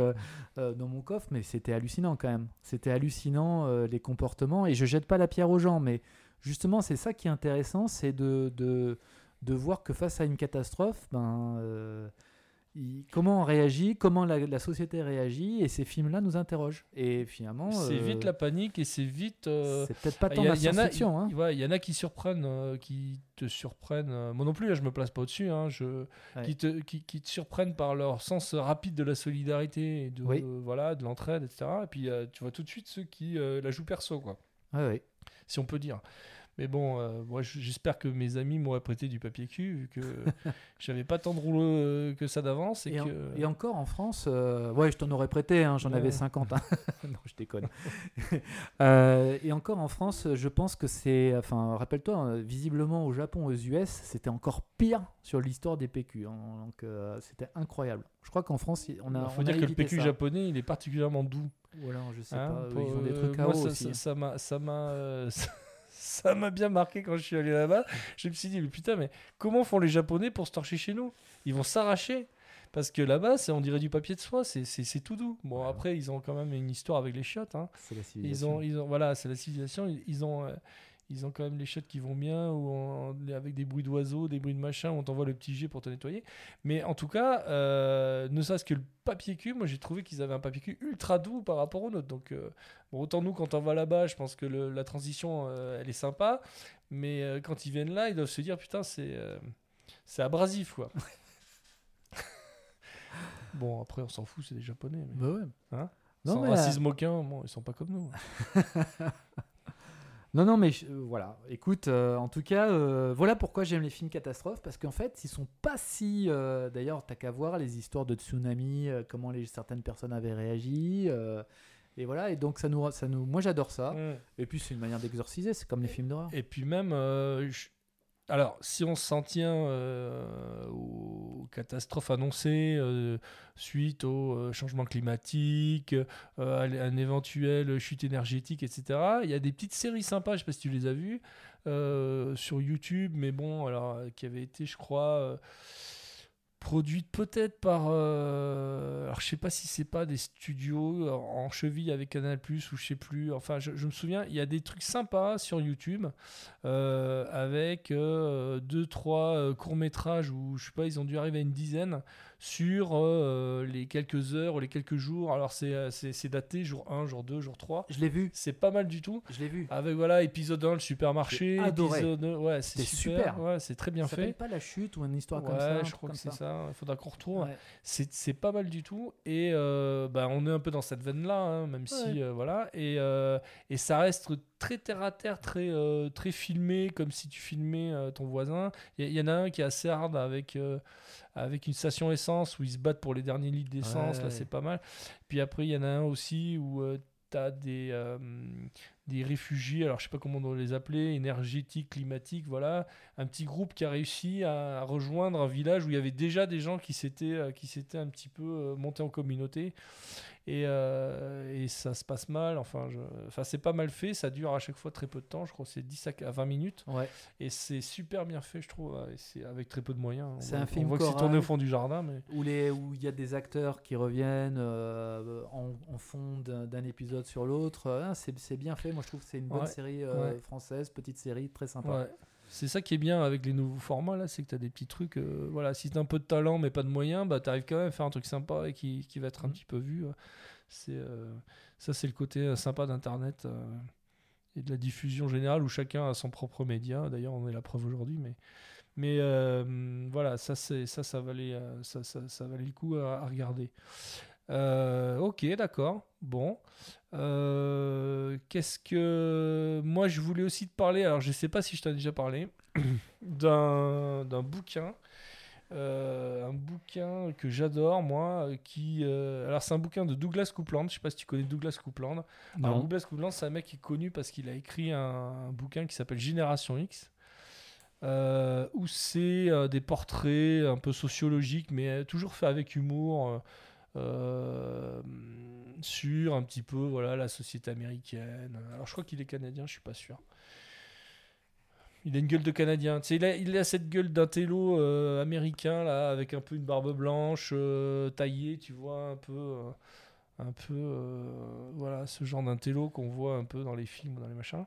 dans mon coffre, mais c'était hallucinant quand même. C'était hallucinant les comportements et je jette pas la pierre aux gens, mais justement c'est ça qui est intéressant, c'est de, de de voir que face à une catastrophe, ben euh, il- comment on réagit, comment la, la société réagit, et ces films-là nous interrogent. Et finalement, C'est euh, vite la panique et c'est vite. euh, c'est peut-être pas tant la science-fiction. hein. il- y en a qui surprennent, qui te surprennent. moi non plus, là, je me place pas au-dessus. Hein, je, Ouais. qui, te, qui, qui te surprennent par leur sens rapide de la solidarité, et de, Oui. voilà, de l'entraide, etc. Et puis tu vois tout de suite ceux qui la jouent perso, quoi, Ouais, ouais. Si on peut dire. Mais bon, euh, moi j'espère que mes amis m'auraient prêté du papier cul, vu que j'avais pas tant de rouleaux euh, que ça d'avance. Et, que... et encore en France, euh, ouais, je t'en aurais prêté, hein, j'en Ouais. avais 50. hein. non, je déconne. Euh, et encore en France, je pense que c'est. Enfin, rappelle-toi, euh, visiblement au Japon, aux US, c'était encore pire sur l'histoire des PQ. hein. donc c'était incroyable. Je crois qu'en France, on a. Il faut on a dire que le PQ ça. japonais, il est particulièrement doux. Ou alors, je sais Hein, pas, pour- ils ont des euh, trucs à moi, eau ça- aussi. ça- Ça m'a, ça m'a, euh, ça- m'a bien marqué quand je suis allé là-bas. Je me suis dit, mais putain, mais comment font les Japonais pour se torcher chez nous? Ils vont s'arracher. Parce que là-bas, c'est, on dirait du papier de soie, c'est, tout doux. Bon, après, ils ont quand même une histoire avec les chiottes. hein. C'est la Ils civilisation. ont, ils ont, voilà, c'est la civilisation. Ils, ils ont, euh, ils ont quand même les chiottes qui vont bien, ou en- avec des bruits d'oiseaux, des bruits de machin, où on t'envoie le petit jet pour te nettoyer. Mais en tout cas, euh, ne serait-ce que le papier cul, moi j'ai trouvé qu'ils avaient un papier cul ultra doux par rapport au nôtre. Donc, euh, bon, autant nous, quand on va là-bas, je pense que le- la transition, euh, elle est sympa. Mais quand ils viennent là, ils doivent se dire, putain, c'est, c'est abrasif, quoi. bon, après, on s'en fout, c'est des Japonais. Mais... Bah ouais. Hein? Non, Sans mais, racisme aucun, bon, ils sont pas comme nous. Non, non, mais je- euh, voilà. Écoute, euh, en tout cas, euh, voilà pourquoi j'aime les films catastrophes, parce qu'en fait, ils sont pas si. D'ailleurs, t'as qu'à voir les histoires de tsunami, comment les, certaines personnes avaient réagi. et voilà, et donc ça nous, ça nous, moi j'adore ça. Mm. Et puis c'est une manière d'exorciser, c'est comme les films d'horreur. Et puis même, je- alors si on s'en tient euh, aux catastrophes annoncées euh, suite au euh, changement climatique, à l- un éventuel chute énergétique, etc., il y a des petites séries sympas, je sais pas si tu les as vues, sur YouTube, mais bon, alors qui avaient été, je crois, produite peut-être par. euh, alors, je sais pas si c'est pas des studios en cheville avec Canal Plus ou je sais plus. Enfin, je, me souviens, il y a des trucs sympas sur YouTube euh, avec euh, deux, trois courts-métrages où je sais pas, ils ont dû arriver à une dizaine sur euh, les quelques heures ou les quelques jours. Alors, c'est euh, daté jour 1, jour 2, jour 3. Je l'ai vu, C'est pas mal du tout. je l'ai vu. Avec voilà, épisode 1, le supermarché. Adoré. Épisode 2, ouais, c'est super. super. Ouais, c'est très bien Ça fait. pas la chute ou une histoire Ouais, comme ça. je crois que c'est ça. Il faudra qu'on retrouve. Ouais. C'est c'est pas mal du tout. Et euh, bah, on est un peu dans cette veine-là, hein, même si. Euh, voilà. Et, et ça reste très terre à terre, très, euh, très filmé, comme si tu filmais euh, ton voisin. Il y, en a un qui est assez hard avec, euh, avec une station essence où ils se battent pour les derniers litres d'essence. Ouais. Là, c'est pas mal. Puis après, il y en a un aussi où. tu as des, euh, des réfugiés, alors je sais pas comment on doit les appeler, énergétiques, climatiques, voilà, un petit groupe qui a réussi à, rejoindre un village où il y avait déjà des gens qui s'étaient euh, qui s'étaient un petit peu euh, montés en communauté et, euh, et ça se passe mal enfin je... enfin c'est pas mal fait ça dure à chaque fois très peu de temps je crois c'est 10 à 20 minutes Ouais. et c'est super bien fait je trouve c'est avec très peu de moyens C'est un film on voit que c'est tourné au fond du jardin mais Où les- où il y a des acteurs qui reviennent euh, en, en fond d'un épisode sur l'autre. C'est c'est bien fait. Moi, je trouve que c'est une bonne Ouais, série euh, ouais. française, petite série, très sympa. Ouais. C'est ça qui est bien avec les nouveaux formats là, c'est que tu as des petits trucs. euh, voilà, si tu un peu de talent mais pas de moyens, bah tu arrives quand même à faire un truc sympa et qui, qui va être un Mhm. petit peu vu. euh. C'est euh, ça, c'est le côté sympa d'internet et de la diffusion générale où chacun a son propre média. D'ailleurs, on est la preuve aujourd'hui, mais mais voilà, ça c'est ça, ça valait ça, ça, ça valait le coup à, à regarder. Euh, ok, d'accord. Bon. Euh, Qu'est-ce que. Moi, je voulais aussi te parler, alors je sais pas si je t'en ai déjà parlé, d'un d'un bouquin. Euh, un bouquin que j'adore, moi, qui... euh, alors, c'est un bouquin de Douglas Coupland. Je sais pas si tu connais Douglas Coupland. Alors. Douglas Coupland, c'est un mec qui est connu parce qu'il a écrit un, un bouquin qui s'appelle Génération X. euh, où c'est des portraits un peu sociologiques, mais toujours fait avec humour. Euh, sur un petit peu voilà la société américaine. Alors je crois qu'il est canadien, je suis pas sûr. Il a une gueule de canadien. Tu sais, il, a, il a cette gueule d'un télo euh, américain là, avec un peu une barbe blanche euh, taillée, tu vois, un peu, un peu, voilà, ce genre d'un qu'on voit un peu dans les films, dans les machins.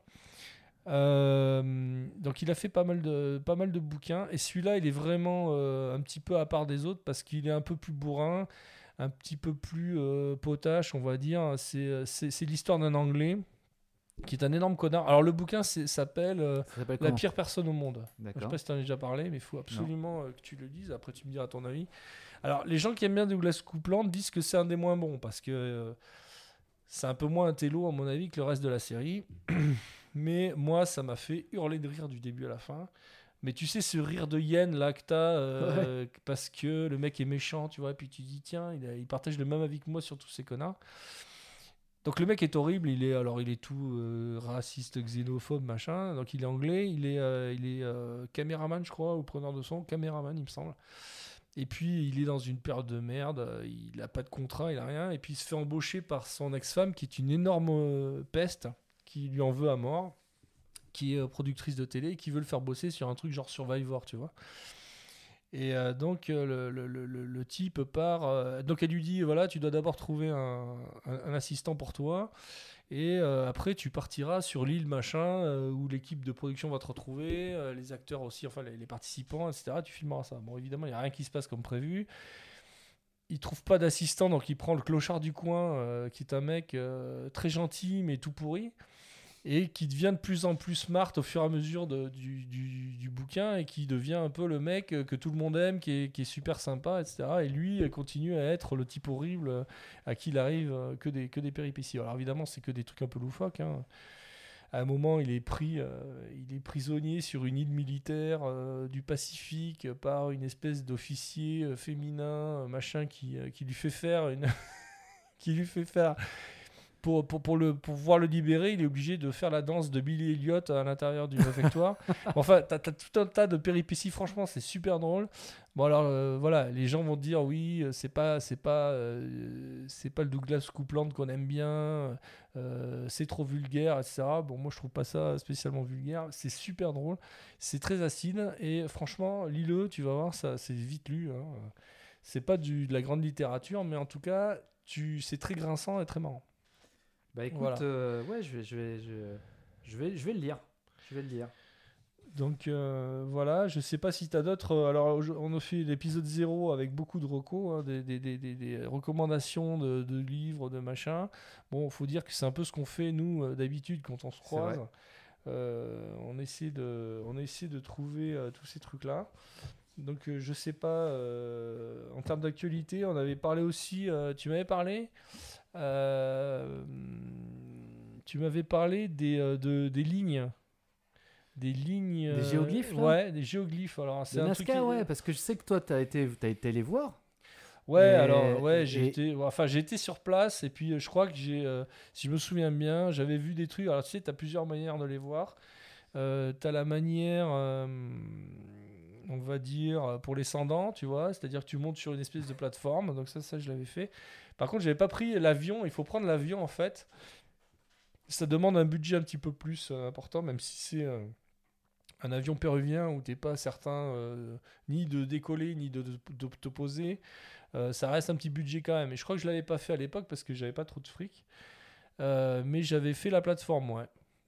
Donc il a fait pas mal de, pas mal de bouquins et celui-là il est vraiment un petit peu à part des autres parce qu'il est un peu plus bourrin, un petit peu plus euh, potache on va dire. C'est, c'est, l'histoire d'un Anglais qui est un énorme connard. Alors le bouquin s'appelle euh, s'appelle La pire personne au monde. Je sais pas si tu en as déjà parlé, mais il faut absolument euh, que tu le lises. Après, tu me diras ton avis. Alors, les gens qui aiment bien Douglas Coupland disent que c'est un des moins bons parce que euh, c'est un peu moins un télo, à mon avis, que le reste de la série. mais moi, ça m'a fait hurler de rire du début à la fin. Mais tu sais, ce rire de hyène là que t'as, euh, parce que le mec est méchant, tu vois, et puis tu dis, tiens, il, a- il partage le même avis que moi sur tous ces connards. Donc le mec est horrible, il est alors il est tout euh, raciste, xénophobe, machin. Donc il est anglais, il est euh, il est euh, caméraman, je crois, ou preneur de son, caméraman, il me semble. Et puis il est dans une période de merde, il a pas de contrat, il a rien, et puis il se fait embaucher par son ex-femme qui est une énorme peste, qui lui en veut à mort, qui est euh, productrice de télé, et qui veut le faire bosser sur un truc genre Survivor, tu vois. Et euh, donc euh, le, le- type part. donc elle lui dit voilà, tu dois d'abord trouver un, assistant pour toi. Et après, tu partiras sur l'île machin où l'équipe de production va te retrouver, les acteurs aussi, enfin les, participants, etc. Tu filmeras ça. Bon, évidemment, il n'y a rien qui se passe comme prévu. Il trouve pas d'assistant, donc il prend le clochard du coin, qui est un mec très gentil mais tout pourri et qui devient de plus en plus smart au fur et à mesure du, du- bouquin et qui devient un peu le mec que tout le monde aime, qui est, qui est super sympa, etc. Et lui continue à être le type horrible à qui il arrive que des, que des péripéties. Alors évidemment, c'est que des trucs un peu loufoques. hein. À un moment, il est pris, euh, il est prisonnier sur une île militaire euh, du Pacifique par une espèce d'officier euh, féminin, machin, qui, qui lui fait faire une, qui lui fait faire pour, pour, pour, le, pour pouvoir le libérer, il est obligé de faire la danse de Billy Elliot à l'intérieur du réfectoire. enfin, t'as as tout un tas de péripéties, franchement, c'est super drôle. Bon, alors euh, voilà, les gens vont dire oui, euh, c'est pas, c'est pas, euh, c'est pas le Douglas Coupland qu'on aime bien, euh, c'est trop vulgaire, etc. Bon, moi je trouve pas ça spécialement vulgaire, c'est super drôle, c'est très acide et franchement, lis-le, tu vas voir, ça, c'est vite lu. hein. c'est pas du, de la grande littérature, mais en tout cas, tu, c'est très grinçant et très marrant. Bah écoute, Voilà. euh, ouais, je vais, je, vais, je, je, vais, je vais le lire. Je vais le lire. Donc euh, voilà, je sais pas si tu as d'autres. euh, Alors on a fait l'épisode 0 avec beaucoup de recos, hein, des, des- des- des- recommandations de, de livres, de machin. Bon, faut dire que c'est un peu ce qu'on fait nous d'habitude quand on se croise. Euh, on, essaie de, on essaie de trouver euh, tous ces trucs-là. Donc je sais pas, en termes d'actualité, on avait parlé aussi, tu m'avais parlé, euh, tu m'avais parlé des, euh, de, des lignes. Des lignes. Des euh, géoglyphes, là Ouais, des géoglyphes. Alors, c'est un truc. Nazca, ouais, parce que je sais que toi, tu as été, as été les voir. Ouais, Et- alors, ouais, j'ai et- été, enfin, j'ai été sur place et puis je crois que j'ai, euh, si je me souviens bien, j'avais vu des trucs. Alors, tu sais, tu as plusieurs manières de les voir. Euh, tu as la manière, euh, on va dire, euh, pour les descendants, tu vois, c'est-à-dire que tu montes sur une espèce de plateforme. Donc, ça, ça, je l'avais fait. Par contre, j'avais pas pris l'avion. Il faut prendre l'avion, en fait. Ça demande un budget un petit peu plus euh, important, même si c'est. euh, un avion péruvien où t'es pas certain ni de décoller ni de, te poser, ça reste un petit budget quand même. Et je crois que je l'avais pas fait à l'époque parce que j'avais pas trop de fric. Mais j'avais fait la plateforme, ouais.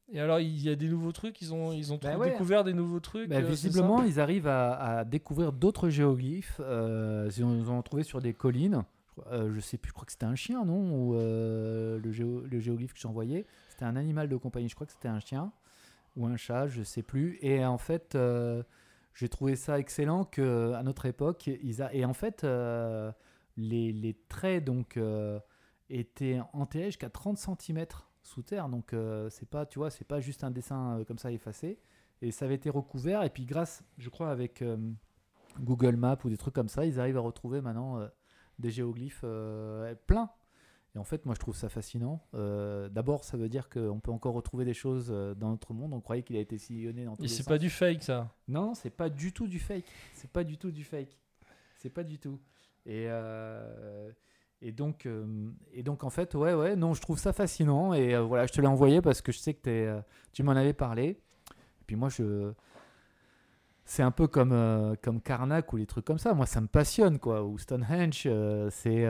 Et alors, il y a des nouveaux trucs, ils ont, ils ont Bah ouais. découvert des nouveaux trucs. Bah, euh, visiblement, ils arrivent à, à découvrir d'autres géoglyphes. Euh, ils ont trouvé sur des collines. Euh, je sais plus, je crois que c'était un chien, non? Ou euh, le, géo- le géoglyphe que j'ai envoyé, c'était un animal de compagnie. Je crois que c'était un chien ou un chat, je sais plus. Et en fait, euh, j'ai trouvé ça excellent que à notre époque, ils a... et en fait, les, les traits donc étaient enterrés jusqu'à 30 cm sous terre. Donc euh, c'est pas, tu vois, c'est pas juste un dessin euh, comme ça effacé. Et ça avait été recouvert. Et puis grâce, je crois, avec euh, Google Maps ou des trucs comme ça, ils arrivent à retrouver maintenant des géoglyphes pleins. Et en fait, moi, je trouve ça fascinant. D'abord, ça veut dire qu'on peut encore retrouver des choses dans notre monde. On croyait qu'il a été sillonné dans tous Et les c'est pas du fake, ça. Non, c'est pas du tout du fake. C'est pas du tout du fake. C'est pas du tout. Et, et, donc, euh, et donc, en fait, ouais, ouais, non, je trouve ça fascinant. Et euh, voilà, je te l'ai envoyé parce que je sais que t'es, euh, tu m'en avais parlé. Et puis moi, je. C'est un peu comme, comme Karnak ou les trucs comme ça. Moi, ça me passionne, quoi. Ou Stonehenge, c'est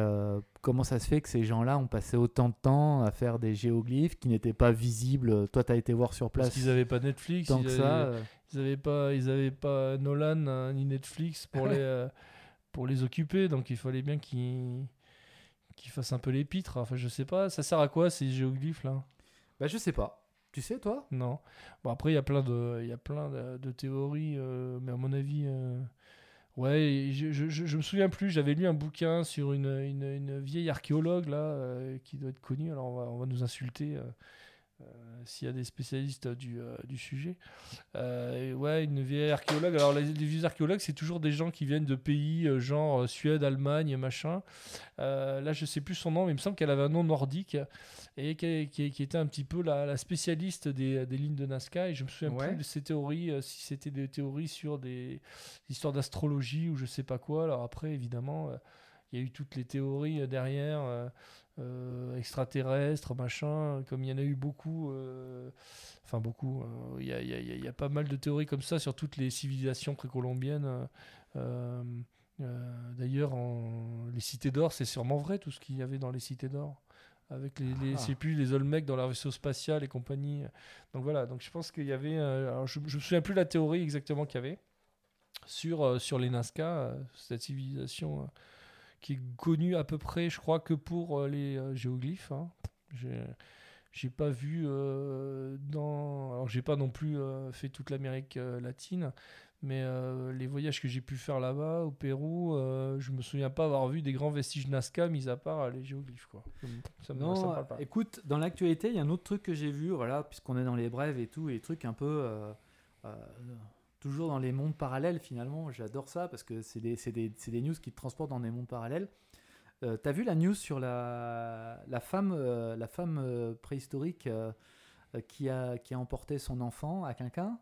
comment ça se fait que ces gens-là ont passé autant de temps à faire des géoglyphes qui n'étaient pas visibles? Toi, tu as été voir sur place. Parce qu'ils avaient pas Netflix, tant ils que avaient, ça. euh, ils avaient pas, ils avaient pas Nolan hein, ni Netflix pour les, pour les occuper, donc il fallait bien qu'ils qu'ils fassent un peu les pitres. Enfin, je sais pas, ça sert à quoi ces géoglyphes là? Bah, je sais pas. Tu sais, toi? Non. Bon, après, il y a plein de, il y a plein de, de théories, euh, mais à mon avis, euh, ouais, je, je, je, je me souviens plus. J'avais lu un bouquin sur une, une, une vieille archéologue là, euh, qui doit être connue. Alors, on va, on va nous insulter. Euh, s'il y a des spécialistes du, euh, du sujet. Euh, et ouais, une vieille archéologue. Alors, les, les vieux archéologues, c'est toujours des gens qui viennent de pays genre Suède, Allemagne, machin. Là, je sais plus son nom, mais il me semble qu'elle avait un nom nordique et qui, qui- qui était un petit peu la, la spécialiste des, des lignes de Nazca. Et je me souviens Ouais. plus de ces théories, si c'était des théories sur des histoires d'astrologie ou je sais pas quoi. Alors après, évidemment, il y a eu toutes les théories derrière, extraterrestres, machin, comme il y en a eu beaucoup. euh, Enfin, beaucoup. euh, Il y, a, y y pas mal de théories comme ça sur toutes les civilisations précolombiennes. euh, euh, euh, D'ailleurs, les cités d'or, c'est sûrement vrai tout ce qu'il y avait dans les cités d'or. Avec les, les, Ah. plus, les Olmecs dans leur vaisseau spatial et compagnie. Donc voilà, donc je pense qu'il y avait. euh, alors je, je me souviens plus la théorie exactement qu'il y avait sur, euh, sur les Nazca, euh, cette civilisation euh, qui est connue à peu près, je crois, que pour euh, les euh, géoglyphes. hein. J'ai- pas vu euh, dans. Alors, j'ai pas non plus fait toute l'Amérique latine, mais euh, les voyages que j'ai pu faire là-bas, au Pérou, euh, je me souviens pas avoir vu des grands vestiges Nazca, mis à part les géoglyphes. Quoi. Ça me, ça me Non, parle pas. écoute, dans l'actualité, il y a un autre truc que j'ai vu, voilà, puisqu'on est dans les brèves et tout, et trucs un peu. euh, toujours dans les mondes parallèles finalement, j'adore ça parce que c'est des, c'est des, c'est des news qui te transportent dans des mondes parallèles. Euh, T'as vu la news sur la, la femme, euh, la femme euh, préhistorique euh, qui, a, qui a emporté son enfant à quelqu'un?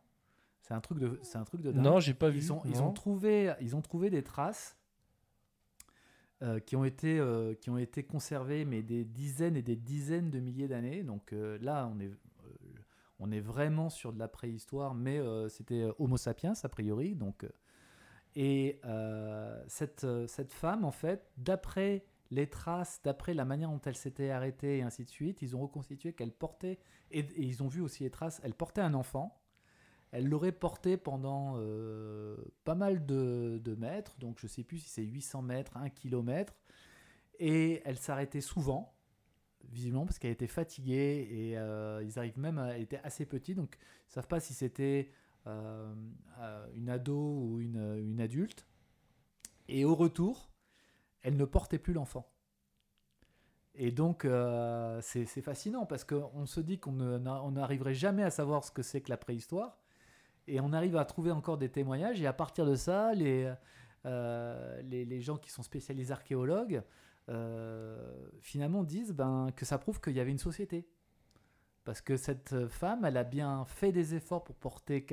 C'est un truc de, c'est un truc de dingue. Non, j'ai pas vu. ils ont, ils, ont trouvé, ils ont trouvé des traces qui, ont été, qui ont été conservées, mais des dizaines et des dizaines de milliers d'années. Donc là, on est, on est vraiment sur de la préhistoire, mais euh, c'était euh, Homo sapiens, a priori. Donc, euh, Et cette, cette femme, en fait, d'après les traces, d'après la manière dont elle s'était arrêtée et ainsi de suite, ils ont reconstitué qu'elle portait, et, ils ont vu aussi les traces, elle portait un enfant. Elle l'aurait porté pendant pas mal de, de mètres, donc je sais plus si c'est 800 mètres, 1 km. Et elle s'arrêtait souvent, visiblement parce qu'elle était fatiguée et euh, ils arrivent même à, elle était assez petite, donc ils savent pas si c'était euh, euh, une ado ou une, une adulte. Et au retour, elle ne portait plus l'enfant. Et donc, euh, c'est fascinant parce qu'on se dit qu'on n'arriverait jamais à savoir ce que c'est que la préhistoire. Et on arrive à trouver encore des témoignages. Et à partir de ça, les, les, les gens qui sont spécialisés archéologues, finalement, disent ben, que ça prouve qu'il y avait une société. Parce que cette femme, elle a bien fait des efforts pour porter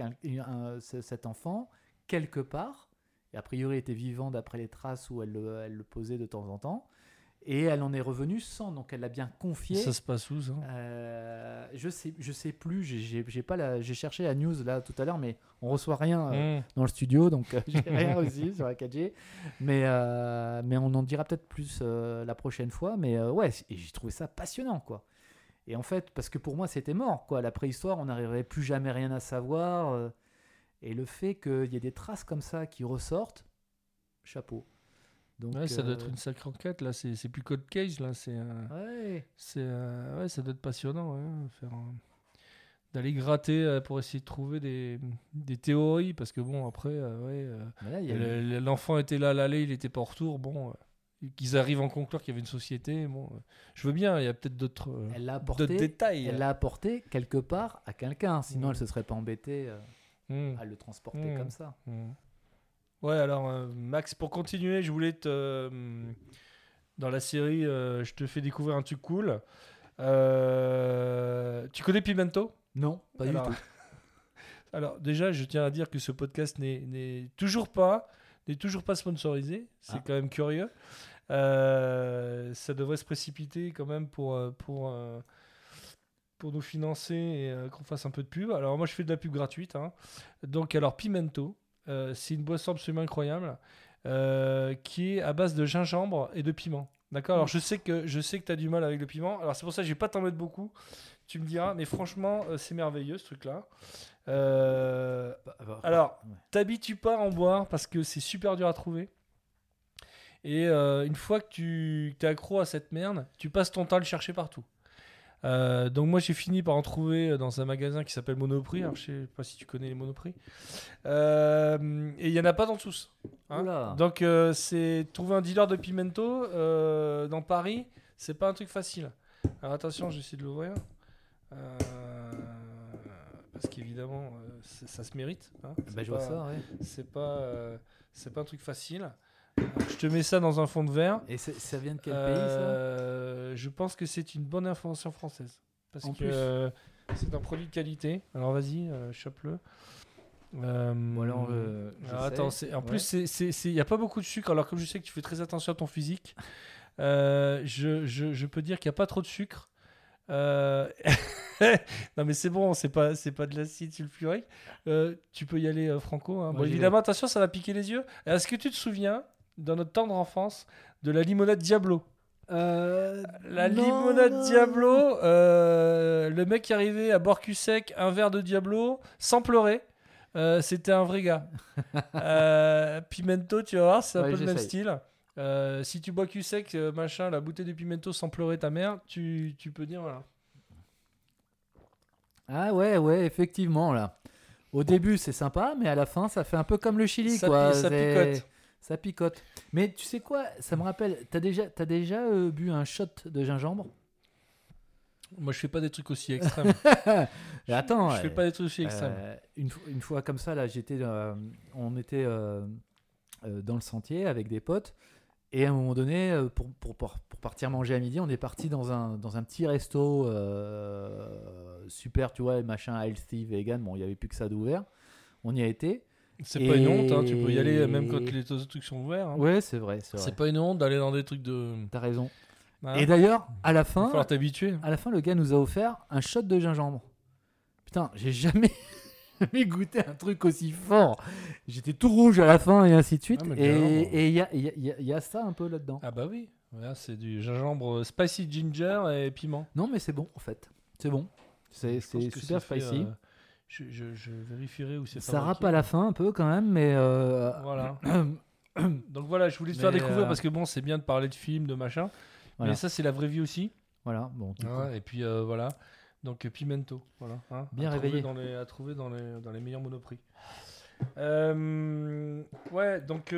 cet enfant quelque part. Et a priori, était vivant d'après les traces où elle le, elle le posait de temps en temps. Et elle en est revenue sans, donc elle l'a bien confié. Ça se passe où ça? Euh, je sais, je sais plus. j'ai- pas la, j'ai cherché la news là tout à l'heure, mais on reçoit rien euh, Mmh. dans le studio, donc euh, j'ai rien reçu sur la 4G. Mais euh, mais on en dira peut-être plus la prochaine fois. Mais ouais, et j'ai trouvé ça passionnant quoi. Et en fait, parce que pour moi c'était mort quoi. La préhistoire, on n'arriverait plus jamais rien à savoir. et le fait qu'il y ait des traces comme ça qui ressortent, chapeau. Donc Ouais, ça doit euh, être une sacrée enquête là. C'est plus Code Cage là. C'est euh, ouais. c'est euh, ouais, ça doit être passionnant. ouais, faire un- d'aller gratter euh, pour essayer de trouver des, des théories parce que bon après euh, ouais. euh, Mais là, il y a Le- le- L'enfant était là à l'aller, il était pas au retour. Bon, euh, qu'ils arrivent en conclure qu'il y avait une société. Bon, euh, je veux bien. Il y a peut-être d'autres euh, détails. Elle l'a apporté quelque part à quelqu'un, sinon Mm. elle se serait pas embêtée euh, Hmm, à le transporter Mm. comme ça. Ouais, alors euh, Max, pour continuer, je voulais te euh, dans la série, euh, je te fais découvrir un truc cool. Tu connais Pimento? Non, pas alors, du tout. alors déjà, je tiens à dire que ce podcast n'est- n'est toujours pas n'est toujours pas sponsorisé. C'est Ah. quand même curieux. Ça devrait se précipiter quand même pour pour pour nous financer et qu'on fasse un peu de pub. Alors moi, je fais de la pub gratuite. hein. Donc alors Pimento, euh, c'est une boisson absolument incroyable euh, qui est à base de gingembre et de piment. D'accord? Alors je sais que je sais que tu as du mal avec le piment. Alors c'est pour ça que je vais pas t'en mettre beaucoup. Tu me diras, mais franchement, euh, c'est merveilleux ce truc-là. Euh, alors, ouais. t'habitues pas à en boire parce que c'est super dur à trouver. Et euh, une fois que tu es accro à cette merde, tu passes ton temps à le chercher partout. Euh, donc moi j'ai fini par en trouver dans un magasin qui s'appelle Monoprix. Alors je sais pas si tu connais les Monoprix. Euh, et il y en a pas dans tous. hein. Donc euh, c'est trouver un dealer de pimento euh, dans Paris, c'est pas un truc facile. Alors attention, j'essaie de l'ouvrir. Euh, parce qu'évidemment, euh, ça se mérite. hein. Bah, je vois ça, ouais. C'est pas, euh, c'est pas un truc facile. Je te mets ça dans un fond de verre. Et ça vient de quel pays Euh, Je pense que c'est une bonne information française. Parce En que euh, c'est un produit de qualité. Alors vas-y, euh, chope-le. Euh, alors, alors, j'essaie. attends, en plus, il n'y a pas beaucoup de sucre. Alors, comme je sais que tu fais très attention à ton physique, euh, je, je- je peux dire qu'il n'y a pas trop de sucre. Non, mais c'est bon, c'est pas, c'est pas de l'acide sulfurique. Euh, tu peux y aller, euh, Franco. hein. Bon, évidemment, attention, ça va piquer les yeux. Est-ce que tu te souviens, dans notre tendre enfance, de la limonade Diablo Euh, La non, limonade non. Diablo, euh, le mec qui arrivait à boire cul sec un verre de Diablo sans pleurer. euh, C'était un vrai gars. Pimento, tu vas voir, c'est un Ouais, peu le même style. Si tu bois cul sec, machin, la bouteille de pimento sans pleurer ta mère, tu, tu peux dire voilà. Ah ouais, ouais, effectivement, là. Au début, c'est sympa, mais à la fin, ça fait un peu comme le chili, Ça quoi. ça picote. Ça picote. Mais tu sais quoi Ça me rappelle. T'as déjà, t'as déjà euh, bu un shot de gingembre? Moi, je fais pas des trucs aussi extrêmes. Attends. je fais pas des trucs aussi extrêmes. Euh, une, fo- une fois comme ça, là, j'étais, euh, on était dans le sentier avec des potes. Et à un moment donné, pour, pour, pour, pour partir manger à midi, on est parti dans un, dans un petit resto euh, super, tu vois, machin healthy, vegan. Bon, il n'y avait plus que ça d'ouvert. On y a été. C'est pas une honte, hein, tu peux y aller même quand les autres trucs sont ouverts. hein. Ouais, c'est vrai, c'est vrai. C'est pas une honte d'aller dans des trucs de. T'as raison. Et d'ailleurs, à la Il va fin, falloir t'habituer. à la fin, le gars nous a offert un shot de gingembre. Putain, j'ai jamais, jamais goûté un truc aussi fort. J'étais tout rouge à la fin et ainsi de suite. Ah, et il y a, il y a- il y y a ça un peu là-dedans. Ah bah oui, Voilà, c'est du gingembre euh, spicy ginger et piment. Non, mais c'est bon en fait. C'est bon. C'est super fait, spicy. euh, je, je- je vérifierai où c'est ça râpe à la fin un peu quand même, mais. euh, Voilà. Donc voilà, je voulais te faire découvrir euh, parce que bon, c'est bien de parler de films, de machin. Voilà. Mais ça, c'est la vraie vie aussi. voilà, bon. et puis euh, voilà. Donc Pimento, voilà. hein, Bien à trouver réveillé. Dans les, à trouver dans les, dans les meilleurs monoprix. Ouais, donc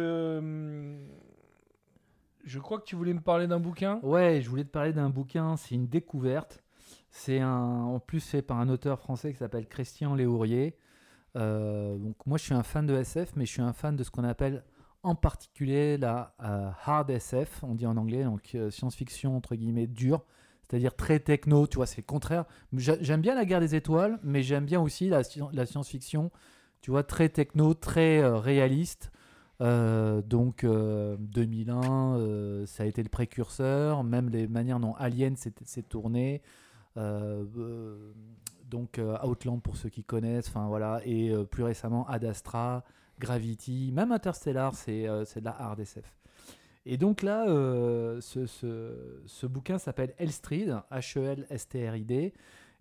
je crois que tu voulais me parler d'un bouquin. Ouais, je voulais te parler d'un bouquin, c'est une découverte. C'est en plus fait par un auteur français qui s'appelle Christian Léourier. Euh, donc moi je suis un fan de SF, mais je suis un fan de ce qu'on appelle en particulier la euh, hard SF, on dit en anglais, donc euh, science-fiction entre guillemets dure, c'est-à-dire très techno, tu vois, c'est le contraire. J'a- J'aime bien la guerre des étoiles, mais j'aime bien aussi la, sci- la science-fiction, tu vois, très techno, très réaliste. Donc euh, 2001, euh, ça a été le précurseur, même les manières dont Alien s'est tourné. Euh, euh, donc euh, Outland pour ceux qui connaissent, enfin voilà, et plus récemment Ad Astra, Gravity, même Interstellar, c'est de la hard. Et donc là, ce, bouquin s'appelle Elstride, H-E-L-S-T-R-I-D,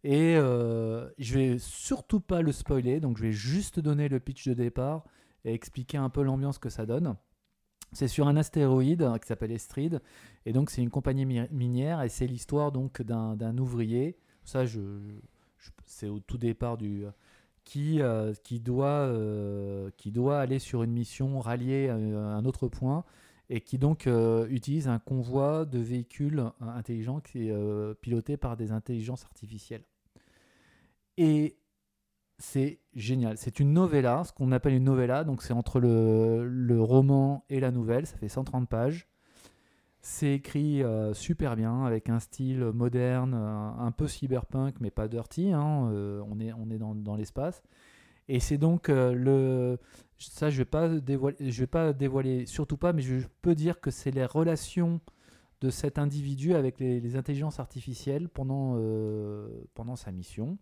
et euh, je vais surtout pas le spoiler, donc je vais juste donner le pitch de départ et expliquer un peu l'ambiance que ça donne. C'est sur un astéroïde euh, qui s'appelle Estride, et donc c'est une compagnie mi- minière, et c'est l'histoire donc d'un ouvrier. Ça, c'est au tout départ du qui euh, doit euh, qui doit aller sur une mission rallier à un autre point et qui donc euh, utilise un convoi de véhicules euh, intelligents qui est euh, piloté par des intelligences artificielles. C'est génial. C'est une novella, ce qu'on appelle une novella. Donc c'est entre le, roman et la nouvelle. Ça fait 130 pages. C'est écrit euh, super bien avec un style moderne, un peu cyberpunk, mais pas dirty. hein, euh, on est, on est dans, dans l'espace. Et c'est donc euh, le. Ça, je ne vais, pas dévoiler, vais pas dévoiler, surtout pas, mais je peux dire que c'est les relations de cet individu avec les, les intelligences artificielles pendant, pendant sa mission.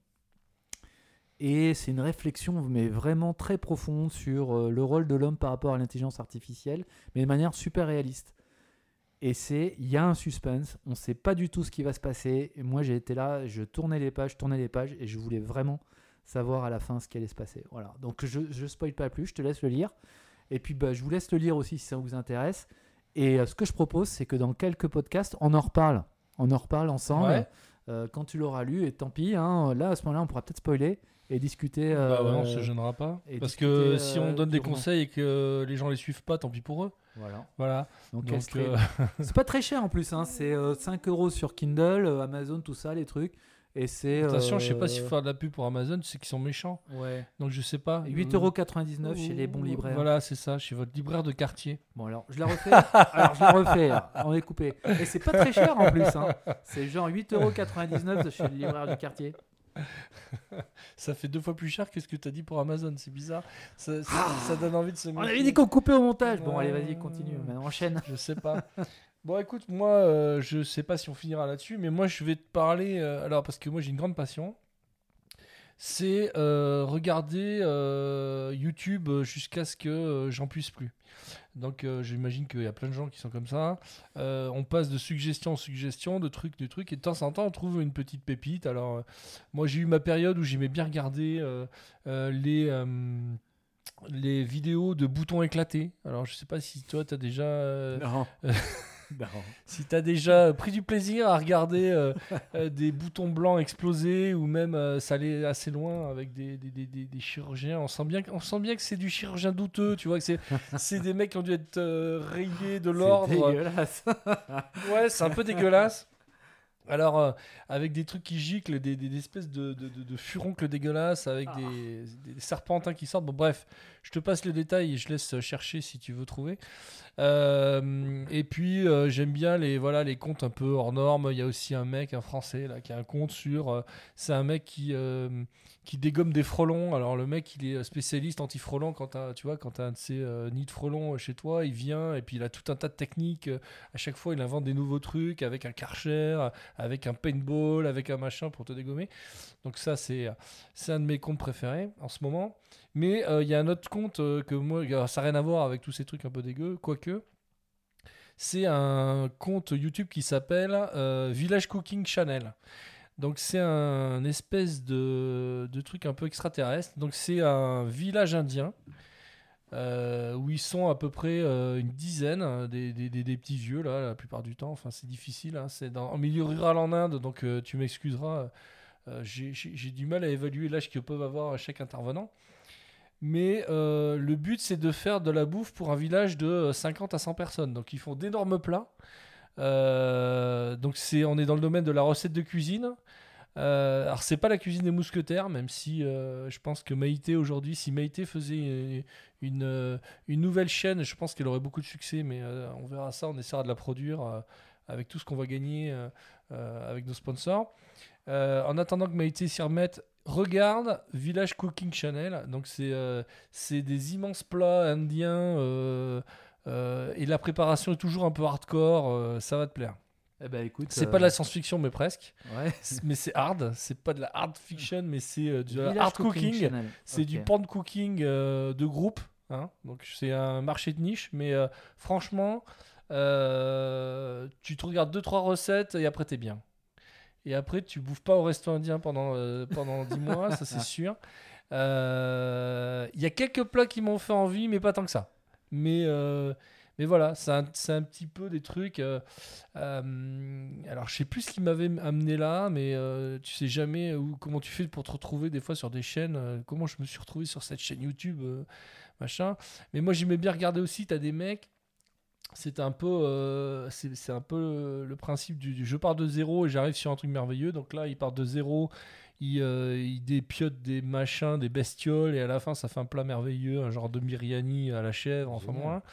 Et c'est une réflexion, mais vraiment très profonde sur euh, le rôle de l'homme par rapport à l'intelligence artificielle, mais de manière super réaliste. Et c'est, il y a un suspense, on ne sait pas du tout ce qui va se passer. Et moi, j'ai été là, je tournais les pages, tournais les pages, et je voulais vraiment savoir à la fin ce qui allait se passer. Voilà. Donc je ne spoil pas plus, je te laisse le lire. Et puis bah, je vous laisse le lire aussi si ça vous intéresse. Et euh, ce que je propose, c'est que dans quelques podcasts, on en reparle. On en reparle ensemble Ouais. euh, quand tu l'auras lu. Et tant pis, hein, là à ce moment-là, on pourra peut-être spoiler et discuter. Bah ouais, on euh, se gênera pas. Parce discuter, que si euh, on donne des conseils et que les gens les suivent pas, tant pis pour eux. Voilà. Voilà. Donc, euh, c'est pas très cher en plus. Hein. C'est euh, 5 euros sur Kindle, euh, Amazon, tout ça, les trucs. Et c'est. attention, je sais pas euh, s'il faut faire de la pub pour Amazon, c'est qu'ils sont méchants. Ouais. Donc je sais pas. 8,99€ chez les bons libraires. Voilà, c'est ça, chez votre libraire de quartier. Bon alors, je la refais. alors je la refais. On est coupé. Et c'est pas très cher en plus. Hein. C'est genre 8,99€ de chez le libraire du quartier. Ça fait deux fois plus cher que ce que tu as dit pour Amazon, c'est bizarre. Ça, ça- ça donne envie de se On avait dit qu'on coupait au montage. Bon, allez, vas-y, continue. Maintenant, enchaîne. Je sais pas. Bon, écoute, moi, euh, je sais pas si on finira là-dessus, mais moi, je vais te parler. euh, alors, parce que moi, j'ai une grande passion. C'est euh, regarder YouTube jusqu'à ce que j'en puisse plus. Donc, euh, j'imagine qu'il y a plein de gens qui sont comme ça. Euh, on passe de suggestion en suggestion, de truc, de truc, et de temps en temps, on trouve une petite pépite. Alors, euh, moi, j'ai eu ma période où j'aimais bien regarder les. les vidéos de boutons éclatés. Alors, je sais pas si toi, tu as déjà Non. Non. si tu as déjà pris du plaisir à regarder euh, euh, des boutons blancs exploser ou même euh, ça allait assez loin avec des, des, des- chirurgiens, on sent bien, que- on sent bien que c'est du chirurgien douteux, tu vois, que c'est, c'est des mecs qui ont dû être euh, rayés de C'est l'ordre. dégueulasse. Ouais, c'est un peu dégueulasse. Alors, euh, avec des trucs qui giclent, des, des- des espèces de, de, de- de furoncles dégueulasses, avec Ah. des, des serpentins qui sortent. Bon, bref, je te passe le détail et je laisse chercher si tu veux trouver. Euh, et puis euh, j'aime bien les voilà les comptes un peu hors normes. Il y a aussi un mec, un français là, qui a un compte sur. euh, c'est un mec qui qui dégomme des frelons. Alors le mec, il est spécialiste anti-frelons. Quand tu vois, quand t'as un de ces nids de frelons chez toi, il vient et puis il a tout un tas de techniques. À chaque fois, il invente des nouveaux trucs avec un karcher, avec un paintball, avec un machin pour te dégommer. Donc ça, c'est c'est un de mes comptes préférés en ce moment. Mais euh, il y a un autre compte euh, que moi, ça n'a rien à voir avec tous ces trucs un peu dégueux, quoique. C'est un compte YouTube qui s'appelle euh, Village Cooking Channel. Donc c'est un espèce de, truc un peu extraterrestre. Donc c'est un village indien où ils sont à peu près une dizaine, hein, des, petits vieux là, la plupart du temps. Enfin c'est difficile, hein. c'est en milieu rural en Inde, donc tu m'excuseras. j'ai du mal à évaluer l'âge que peuvent avoir chaque intervenant. Mais euh, le but, c'est de faire de la bouffe pour un village de euh, 50 à 100 personnes. Donc, ils font d'énormes plats. Euh, donc, on est dans le domaine de la recette de cuisine. Euh, alors, c'est pas la cuisine des mousquetaires, même si euh, je pense que Maïté, aujourd'hui, si Maïté faisait une, euh, une nouvelle chaîne, je pense qu'elle aurait beaucoup de succès. Mais euh, on verra ça, on essaiera de la produire euh, avec tout ce qu'on va gagner euh, euh, avec nos sponsors. Euh, en attendant que Maïté s'y remette, regarde Village Cooking Channel. Donc, c'est euh, c'est des immenses plats indiens euh, euh, et la préparation est toujours un peu hardcore. euh, ça va te plaire. Eh ben écoute. C'est pas de la science-fiction, mais presque. Ouais. C'est- mais c'est hard. C'est pas de la hard fiction, mais c'est euh, du Village hard cooking. Channel. C'est Ok. du pan cooking euh, de groupe. hein. Donc c'est un marché de niche. Mais euh, franchement, euh, tu te regardes 2-3 recettes et après t'es bien. Et après, tu bouffes pas au resto indien pendant, euh, pendant 10 mois, ça c'est sûr. Euh, Il y a quelques plats qui m'ont fait envie, mais pas tant que ça. Mais, euh, mais voilà, c'est un, c'est un petit peu des trucs. euh, euh, alors, je sais plus ce qui m'avait amené là, mais euh, tu sais jamais où, comment tu fais pour te retrouver des fois sur des chaînes. euh, comment je me suis retrouvé sur cette chaîne YouTube, euh, machin. Mais moi, j'aimais bien regarder aussi. Tu as des mecs. C'est un peu, euh, c'est c'est un peu le, principe du, du je pars de zéro et j'arrive sur un truc merveilleux. Donc là, ils partent de zéro, ils, euh, ils dépiotent des machins, des bestioles et à la fin, ça fait un plat merveilleux, un genre de biryani à la chèvre, enfin moi.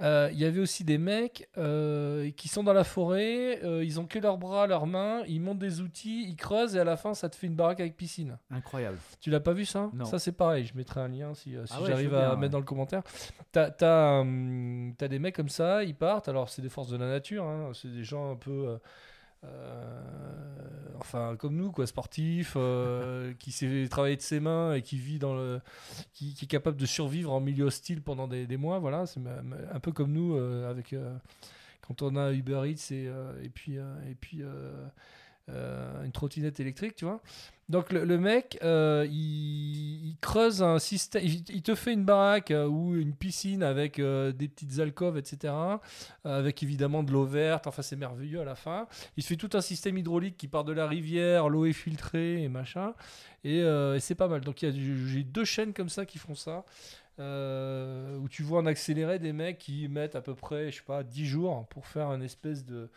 Il y avait aussi des mecs euh, qui sont dans la forêt, euh, ils ont que leurs bras, leurs mains, ils montent des outils, ils creusent et à la fin ça te fait une baraque avec piscine. Incroyable. Tu l'as pas vu ça? Non. Ça c'est pareil, je mettrai un lien si, euh, si Ah ouais, j'arrive à bien, mettre ouais. dans le commentaire. T'as hum, t'as des mecs comme ça, ils partent, alors c'est des forces de la nature, hein, c'est des gens un peu... euh, enfin comme nous quoi sportifs euh, qui sait travailler de ses mains et qui vit dans le qui, qui est capable de survivre en milieu hostile pendant des, des mois voilà c'est un peu comme nous euh, avec quand on a Uber Eats et, et puis et puis une trottinette électrique tu vois donc le, mec euh, il, creuse un système il, te fait une baraque euh, ou une piscine avec euh, des petites alcôves etc avec évidemment de l'eau verte enfin c'est merveilleux à la fin. Il se fait tout un système hydraulique qui part de la rivière l'eau est filtrée et machin. Et, c'est pas mal. Donc j'ai deux chaînes comme ça qui font ça où tu vois en accéléré des mecs qui mettent à peu près je sais pas 10 jours pour faire une espèce de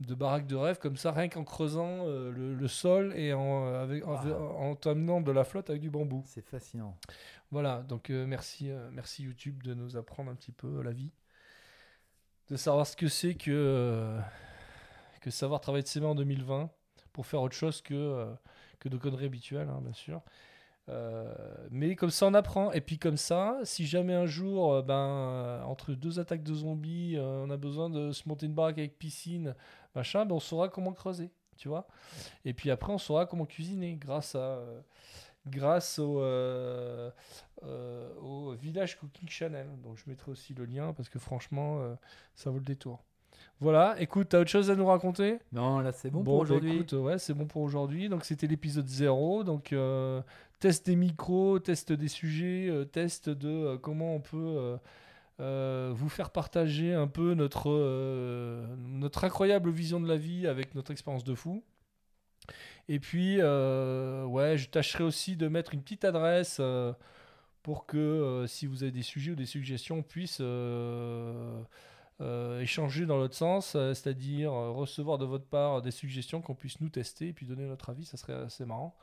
de baraque de rêve comme ça rien qu'en creusant euh, le, le sol et en, avec, en, en amenant de la flotte avec du bambou C'est fascinant. voilà, donc euh, merci, euh, merci YouTube de nous apprendre un petit peu la vie, de savoir ce que c'est que, euh, que savoir travailler de ses mains en 2020 pour faire autre chose que, euh, que de conneries habituelles, hein, bien sûr. Euh, mais comme ça, on apprend. Et puis comme ça, si jamais un jour, euh, ben, euh, entre deux attaques de zombies, euh, on a besoin de se monter une baraque avec piscine, machin, ben, on saura comment creuser, tu vois. Et puis après, on saura comment cuisiner grâce à... euh, grâce au, euh, euh, au Village Cooking Channel. Donc je mettrai aussi le lien parce que franchement, euh, ça vaut le détour. Voilà, écoute, t'as autre chose à nous raconter? Non, là c'est bon, Bon, pour bah, aujourd'hui. écoute, ouais, c'est bon pour aujourd'hui. Donc c'était l'épisode 0. Donc test des micros, test des sujets, test de comment on peut euh, vous faire partager un peu notre, euh, notre incroyable vision de la vie avec notre expérience de fou. Et puis, euh, ouais, je tâcherai aussi de mettre une petite adresse pour que si vous avez des sujets ou des suggestions, on puisse échanger dans l'autre sens, c'est-à-dire recevoir de votre part des suggestions qu'on puisse nous tester et puis donner notre avis. Ça serait assez marrant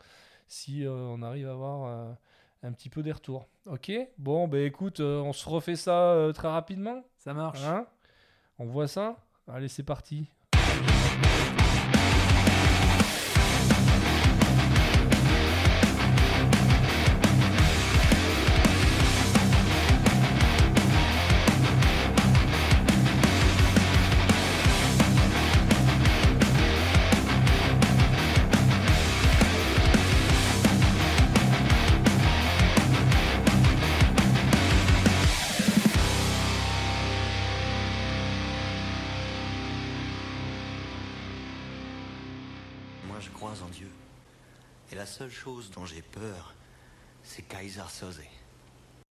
si on arrive à avoir un petit peu des retours. Ok Bon, bah écoute, euh, on se refait ça euh, très rapidement. Ça marche. Hein? On voit ça? Allez, c'est parti. Chose dont j'ai peur, c'est Kaiser Soze.